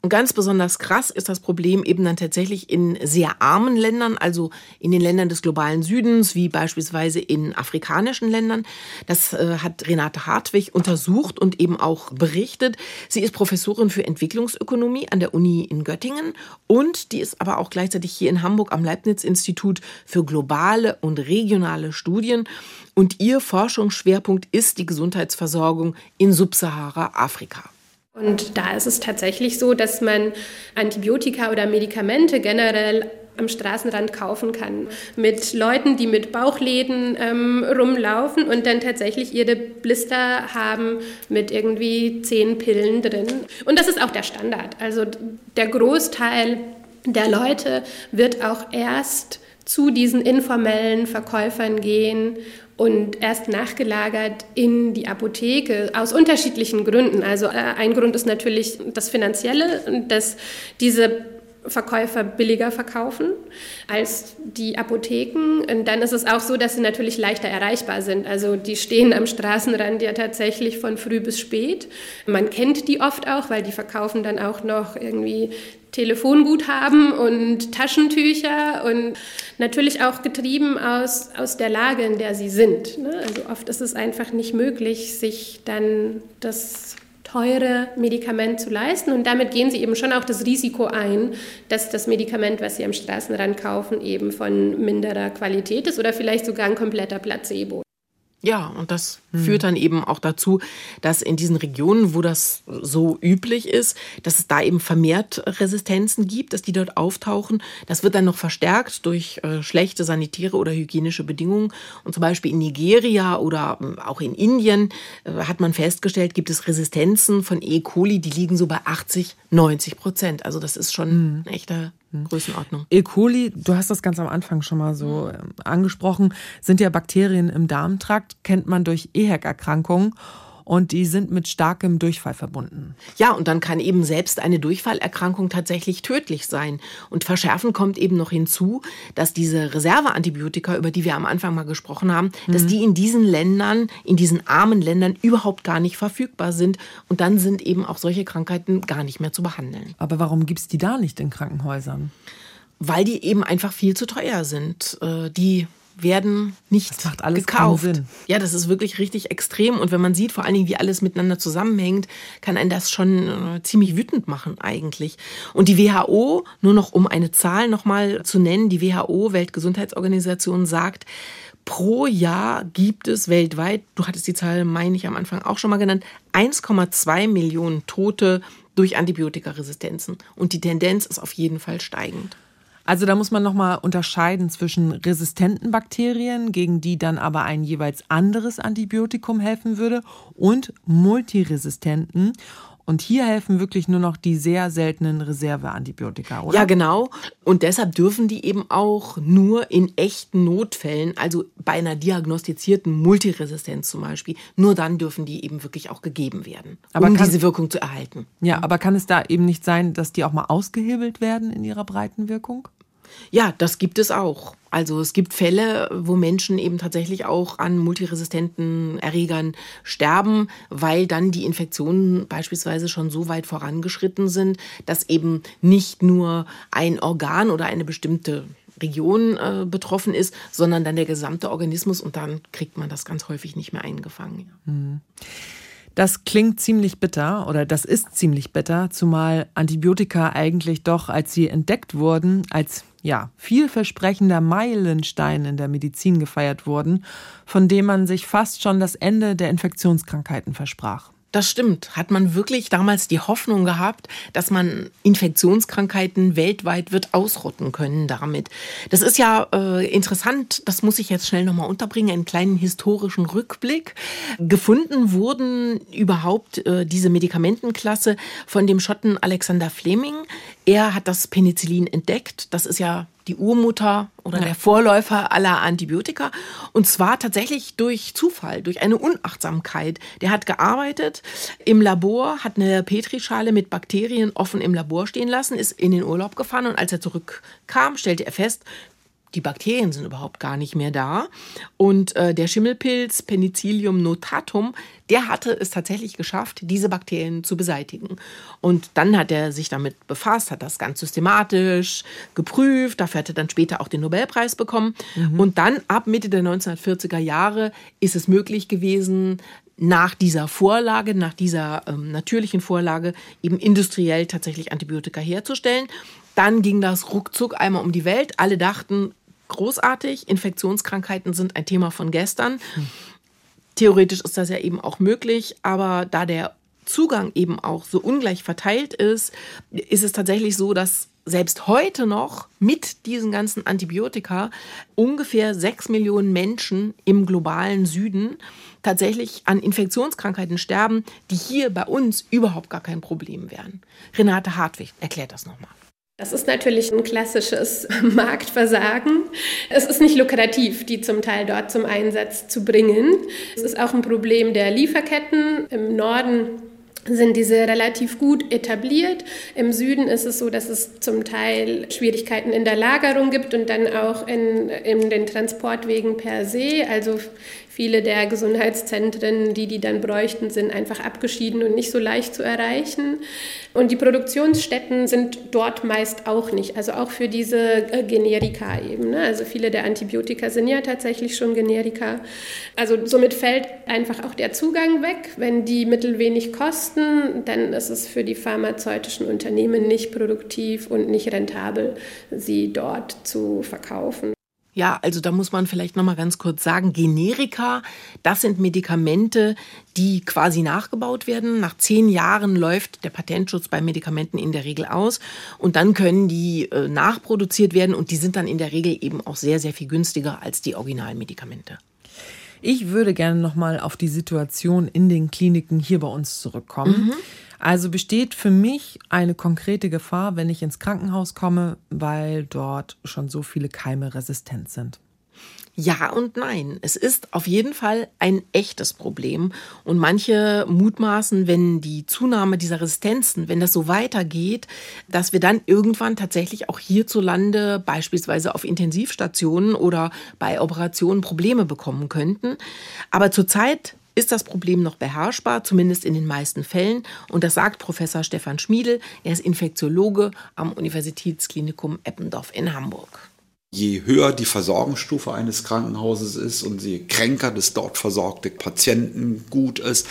Und ganz besonders krass ist das Problem eben dann tatsächlich in sehr armen Ländern, also in den Ländern des globalen Südens, wie beispielsweise in afrikanischen Ländern. Das äh, hat Renate Hartwig untersucht und eben auch berichtet. Sie ist Professorin für Entwicklungsökonomie an der Uni in Göttingen und die ist aber auch gleichzeitig hier in Hamburg am Leibniz-Institut für globale und regionale Studien. Und ihr Forschungsschwerpunkt ist die Gesundheitsversorgung in Subsahara-Afrika. Und da ist es tatsächlich so, dass man Antibiotika oder Medikamente generell am Straßenrand kaufen kann. Mit Leuten, die mit Bauchläden ähm, rumlaufen und dann tatsächlich ihre Blister haben mit irgendwie zehn Pillen drin. Und das ist auch der Standard. Also der Großteil der Leute wird auch erst zu diesen informellen Verkäufern gehen und erst nachgelagert in die Apotheke aus unterschiedlichen Gründen. Also äh, ein Grund ist natürlich das Finanzielle, dass diese Verkäufer billiger verkaufen als die Apotheken. Und dann ist es auch so, dass sie natürlich leichter erreichbar sind. Also die stehen am Straßenrand ja tatsächlich von früh bis spät. Man kennt die oft auch, weil die verkaufen dann auch noch irgendwie Telefonguthaben und Taschentücher und natürlich auch getrieben aus, aus der Lage, in der sie sind. Ne? Also oft ist es einfach nicht möglich, sich dann das teure Medikament zu leisten. Und damit gehen sie eben schon auch das Risiko ein, dass das Medikament, was sie am Straßenrand kaufen, eben von minderer Qualität ist oder vielleicht sogar ein kompletter Placebo. Ja, und das hm. führt dann eben auch dazu, dass in diesen Regionen, wo das so üblich ist, dass es da eben vermehrt Resistenzen gibt, dass die dort auftauchen. Das wird dann noch verstärkt durch äh, schlechte sanitäre oder hygienische Bedingungen. Und zum Beispiel in Nigeria oder äh, auch in Indien äh, hat man festgestellt, gibt es Resistenzen von E. coli, die liegen so bei 80, 90 Prozent. Also das ist schon hm. ein echter Größenordnung. E. coli, du hast das ganz am Anfang schon mal so ähm, angesprochen, sind ja Bakterien im Darmtrakt, kennt man durch EHEC-Erkrankungen und die sind mit starkem Durchfall verbunden. Ja, und dann kann eben selbst eine Durchfallerkrankung tatsächlich tödlich sein. Und verschärfen kommt eben noch hinzu, dass diese Reserveantibiotika, über die wir am Anfang mal gesprochen haben, mhm. dass die in diesen Ländern, in diesen armen Ländern überhaupt gar nicht verfügbar sind. Und dann sind eben auch solche Krankheiten gar nicht mehr zu behandeln. Aber warum gibt es die da nicht in Krankenhäusern? Weil die eben einfach viel zu teuer sind. Äh, die werden nicht das macht alles gekauft. Ja, das ist wirklich richtig extrem. Und wenn man sieht, vor allen Dingen, wie alles miteinander zusammenhängt, kann einen das schon äh, ziemlich wütend machen eigentlich. Und die WHO, nur noch um eine Zahl nochmal zu nennen, die WHO, Weltgesundheitsorganisation, sagt, pro Jahr gibt es weltweit, du hattest die Zahl, meine ich, am Anfang auch schon mal genannt, 1,2 Millionen Tote durch Antibiotikaresistenzen. Und die Tendenz ist auf jeden Fall steigend. Also da muss man nochmal unterscheiden zwischen resistenten Bakterien, gegen die dann aber ein jeweils anderes Antibiotikum helfen würde, und multiresistenten. Und hier helfen wirklich nur noch die sehr seltenen Reserveantibiotika, oder? Ja, genau. Und deshalb dürfen die eben auch nur in echten Notfällen, also bei einer diagnostizierten Multiresistenz zum Beispiel, nur dann dürfen die eben wirklich auch gegeben werden, aber um kann, diese Wirkung zu erhalten. Ja, aber kann es da eben nicht sein, dass die auch mal ausgehebelt werden in ihrer breiten Wirkung? Ja, das gibt es auch. Also es gibt Fälle, wo Menschen eben tatsächlich auch an multiresistenten Erregern sterben, weil dann die Infektionen beispielsweise schon so weit vorangeschritten sind, dass eben nicht nur ein Organ oder eine bestimmte Region äh, betroffen ist, sondern dann der gesamte Organismus und dann kriegt man das ganz häufig nicht mehr eingefangen. Mhm. Das klingt ziemlich bitter oder das ist ziemlich bitter, zumal Antibiotika eigentlich doch, als sie entdeckt wurden, als ja, vielversprechender Meilenstein in der Medizin gefeiert wurden, von dem man sich fast schon das Ende der Infektionskrankheiten versprach. Das stimmt. Hat man wirklich damals die Hoffnung gehabt, dass man Infektionskrankheiten weltweit wird ausrotten können damit? Das ist ja äh, interessant. Das muss ich jetzt schnell nochmal unterbringen. Einen kleinen historischen Rückblick. Gefunden wurden überhaupt äh, diese Medikamentenklasse von dem Schotten Alexander Fleming. Er hat das Penicillin entdeckt. Das ist ja die Urmutter oder ja. der Vorläufer aller Antibiotika. Und zwar tatsächlich durch Zufall, durch eine Unachtsamkeit. Der hat gearbeitet im Labor, hat eine Petrischale mit Bakterien offen im Labor stehen lassen, ist in den Urlaub gefahren und als er zurückkam, stellte er fest, die Bakterien sind überhaupt gar nicht mehr da. Und äh, der Schimmelpilz Penicillium notatum, der hatte es tatsächlich geschafft, diese Bakterien zu beseitigen. Und dann hat er sich damit befasst, hat das ganz systematisch geprüft. Dafür hat er dann später auch den Nobelpreis bekommen. Mhm. Und dann ab Mitte der 1940er Jahre ist es möglich gewesen, nach dieser Vorlage, nach dieser ähm, natürlichen Vorlage eben industriell tatsächlich Antibiotika herzustellen. Dann ging das ruckzuck einmal um die Welt. Alle dachten, großartig. Infektionskrankheiten sind ein Thema von gestern. Theoretisch ist das ja eben auch möglich, aber da der Zugang eben auch so ungleich verteilt ist, ist es tatsächlich so, dass selbst heute noch mit diesen ganzen Antibiotika ungefähr sechs Millionen Menschen im globalen Süden tatsächlich an Infektionskrankheiten sterben, die hier bei uns überhaupt gar kein Problem wären. Renate Hartwig erklärt das nochmal. Das ist natürlich ein klassisches Marktversagen. Es ist nicht lukrativ, die zum Teil dort zum Einsatz zu bringen. Es ist auch ein Problem der Lieferketten. Im Norden sind diese relativ gut etabliert. Im Süden ist es so, dass es zum Teil Schwierigkeiten in der Lagerung gibt und dann auch in, in den Transportwegen per se. Also Viele der Gesundheitszentren, die die dann bräuchten, sind einfach abgeschieden und nicht so leicht zu erreichen. Und die Produktionsstätten sind dort meist auch nicht, also auch für diese äh, Generika eben. Ne? Also viele der Antibiotika sind ja tatsächlich schon Generika. Also somit fällt einfach auch der Zugang weg. Wenn die Mittel wenig kosten, dann ist es für die pharmazeutischen Unternehmen nicht produktiv und nicht rentabel, sie dort zu verkaufen. Ja, also da muss man vielleicht noch mal ganz kurz sagen, Generika, das sind Medikamente, die quasi nachgebaut werden. Nach zehn Jahren läuft der Patentschutz bei Medikamenten in der Regel aus und dann können die äh, nachproduziert werden und die sind dann in der Regel eben auch sehr, sehr viel günstiger als die Originalmedikamente. Ich würde gerne noch mal auf die Situation in den Kliniken hier bei uns zurückkommen. Mhm. Also besteht für mich eine konkrete Gefahr, wenn ich ins Krankenhaus komme, weil dort schon so viele Keime resistent sind. Ja und nein. Es ist auf jeden Fall ein echtes Problem. Und manche mutmaßen, wenn die Zunahme dieser Resistenzen, wenn das so weitergeht, dass wir dann irgendwann tatsächlich auch hierzulande beispielsweise auf Intensivstationen oder bei Operationen Probleme bekommen könnten. Aber zurzeit ist das Problem noch beherrschbar, zumindest in den meisten Fällen. Und das sagt Professor Stefan Schmiedel. Er ist Infektiologe am Universitätsklinikum Eppendorf in Hamburg. Je höher die Versorgungsstufe eines Krankenhauses ist und je kränker das dort versorgte Patientengut ist,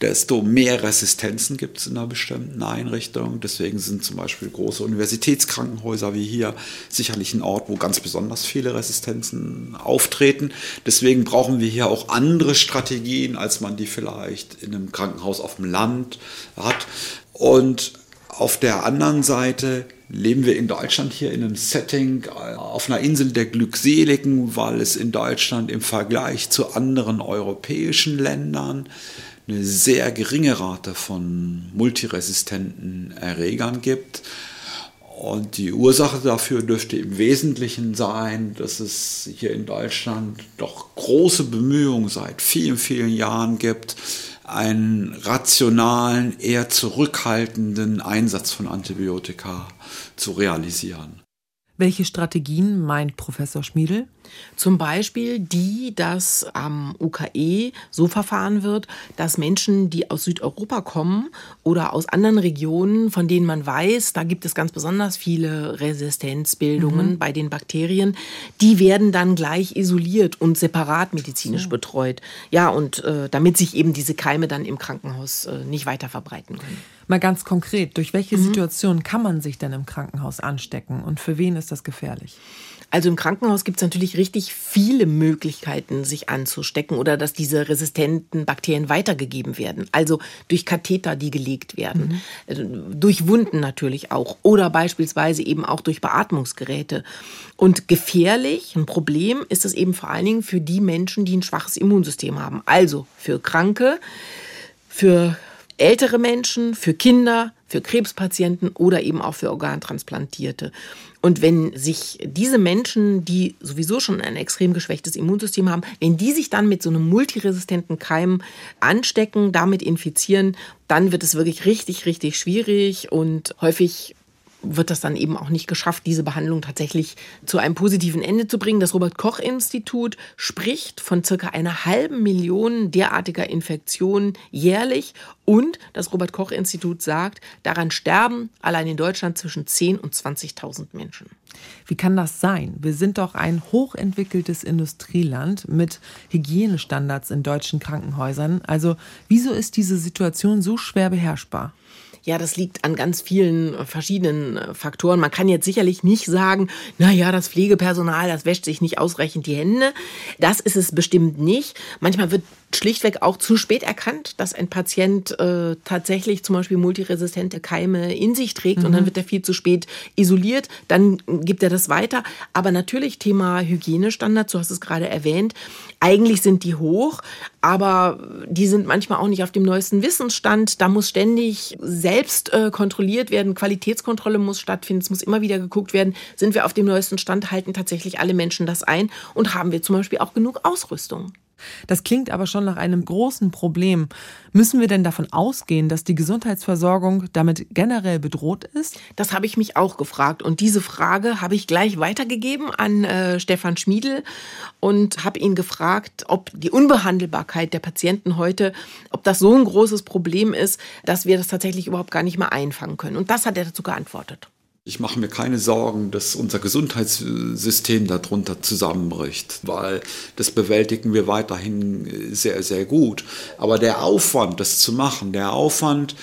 desto mehr Resistenzen gibt es in einer bestimmten Einrichtung. Deswegen sind zum Beispiel große Universitätskrankenhäuser wie hier sicherlich ein Ort, wo ganz besonders viele Resistenzen auftreten. Deswegen brauchen wir hier auch andere Strategien, als man die vielleicht in einem Krankenhaus auf dem Land hat. Und auf der anderen Seite leben wir in Deutschland hier in einem Setting äh, auf einer Insel der Glückseligen, weil es in Deutschland im Vergleich zu anderen europäischen Ländern eine sehr geringe Rate von multiresistenten Erregern gibt. Und die Ursache dafür dürfte im Wesentlichen sein, dass es hier in Deutschland doch große Bemühungen seit vielen, vielen Jahren gibt, einen rationalen, eher zurückhaltenden Einsatz von Antibiotika zu realisieren. Welche Strategien meint Professor Schmiedel? Zum Beispiel die, dass am UKE so verfahren wird, dass Menschen, die aus Südeuropa kommen oder aus anderen Regionen, von denen man weiß, da gibt es ganz besonders viele Resistenzbildungen mhm. bei den Bakterien, die werden dann gleich isoliert und separat medizinisch so. betreut. Ja, und äh, damit sich eben diese Keime dann im Krankenhaus äh, nicht weiter verbreiten können. Mal ganz konkret, durch welche mhm. Situation kann man sich denn im Krankenhaus anstecken und für wen ist das gefährlich? Also im Krankenhaus gibt es natürlich richtig viele Möglichkeiten, sich anzustecken oder dass diese resistenten Bakterien weitergegeben werden. Also durch Katheter, die gelegt werden, mhm. Also durch Wunden natürlich auch oder beispielsweise eben auch durch Beatmungsgeräte. Und gefährlich, ein Problem ist es eben vor allen Dingen für die Menschen, die ein schwaches Immunsystem haben. Also für Kranke, für ältere Menschen, für Kinder, für Krebspatienten oder eben auch für Organtransplantierte. Und wenn sich diese Menschen, die sowieso schon ein extrem geschwächtes Immunsystem haben, wenn die sich dann mit so einem multiresistenten Keim anstecken, damit infizieren, dann wird es wirklich richtig, richtig schwierig und häufig wird das dann eben auch nicht geschafft, diese Behandlung tatsächlich zu einem positiven Ende zu bringen. Das Robert Koch Institut spricht von circa einer halben Million derartiger Infektionen jährlich und das Robert Koch Institut sagt, daran sterben allein in Deutschland zwischen 10 und 20.000 Menschen. Wie kann das sein? Wir sind doch ein hochentwickeltes Industrieland mit Hygienestandards in deutschen Krankenhäusern. Also wieso ist diese Situation so schwer beherrschbar? Ja, das liegt an ganz vielen äh, verschiedenen äh, Faktoren. Man kann jetzt sicherlich nicht sagen, na ja, das Pflegepersonal, das wäscht sich nicht ausreichend die Hände. Das ist es bestimmt nicht. Manchmal wird schlichtweg auch zu spät erkannt, dass ein Patient äh, tatsächlich zum Beispiel multiresistente Keime in sich trägt mhm. und dann mhm. wird er viel zu spät isoliert, dann gibt er das weiter. Aber natürlich Thema Hygienestandards, du hast es gerade erwähnt, eigentlich sind die hoch, aber die sind manchmal auch nicht auf dem neuesten Wissensstand. Da muss ständig selbst äh, kontrolliert werden, Qualitätskontrolle muss stattfinden, es muss immer wieder geguckt werden, sind wir auf dem neuesten Stand, halten tatsächlich alle Menschen das ein und haben wir zum Beispiel auch genug Ausrüstung. Das klingt aber schon nach einem großen Problem. Müssen wir denn davon ausgehen, dass die Gesundheitsversorgung damit generell bedroht ist? Das habe ich mich auch gefragt. Und diese Frage habe ich gleich weitergegeben an äh, Stefan Schmiedel und habe ihn gefragt, ob die Unbehandelbarkeit der Patienten heute, ob das so ein großes Problem ist, dass wir das tatsächlich überhaupt gar nicht mehr einfangen können. Und das hat er dazu geantwortet. Ich mache mir keine Sorgen, dass unser Gesundheitssystem darunter zusammenbricht, weil das bewältigen wir weiterhin sehr, sehr gut. Aber der Aufwand, das zu machen, der Aufwand,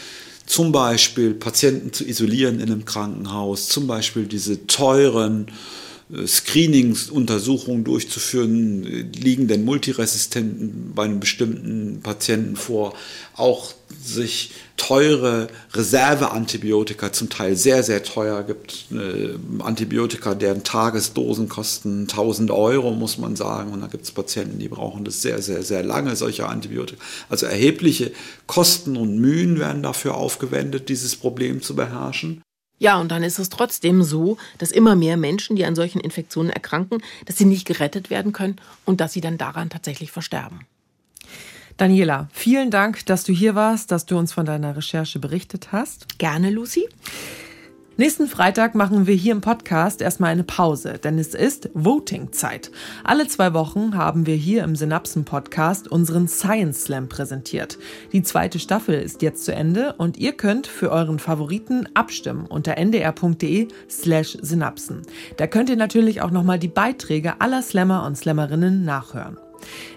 zum Beispiel Patienten zu isolieren in einem Krankenhaus, zum Beispiel diese teuren äh, Screeningsuntersuchungen durchzuführen, liegen denn Multiresistenten bei einem bestimmten Patienten vor, auch sich teure Reserveantibiotika, zum Teil sehr, sehr teuer, gibt äh, Antibiotika, deren Tagesdosen kosten 1000 Euro, muss man sagen. Und da gibt es Patienten, die brauchen das sehr, sehr, sehr lange, solche Antibiotika. Also erhebliche Kosten und Mühen werden dafür aufgewendet, dieses Problem zu beherrschen. Ja, und dann ist es trotzdem so, dass immer mehr Menschen, die an solchen Infektionen erkranken, dass sie nicht gerettet werden können und dass sie dann daran tatsächlich versterben. Daniela, vielen Dank, dass du hier warst, dass du uns von deiner Recherche berichtet hast. Gerne, Lucy. Nächsten Freitag machen wir hier im Podcast erstmal eine Pause, denn es ist Voting-Zeit. Alle zwei Wochen haben wir hier im Synapsen-Podcast unseren Science Slam präsentiert. Die zweite Staffel ist jetzt zu Ende und ihr könnt für euren Favoriten abstimmen unter ndr.de slash Synapsen. Da könnt ihr natürlich auch nochmal die Beiträge aller Slammer und Slammerinnen nachhören.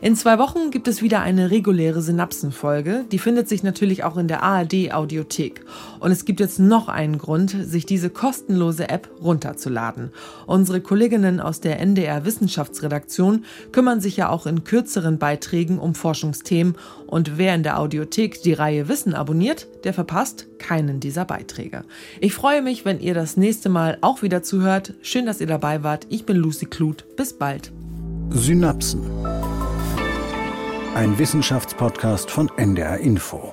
In zwei Wochen gibt es wieder eine reguläre Synapsenfolge. Die findet sich natürlich auch in der ARD Audiothek. Und es gibt jetzt noch einen Grund, sich diese kostenlose App runterzuladen. Unsere Kolleginnen aus der NDR Wissenschaftsredaktion kümmern sich ja auch in kürzeren Beiträgen um Forschungsthemen. Und wer in der Audiothek die Reihe Wissen abonniert, der verpasst keinen dieser Beiträge. Ich freue mich, wenn ihr das nächste Mal auch wieder zuhört. Schön, dass ihr dabei wart. Ich bin Lucy Kluth. Bis bald. Synapsen. Ein Wissenschaftspodcast von NDR Info.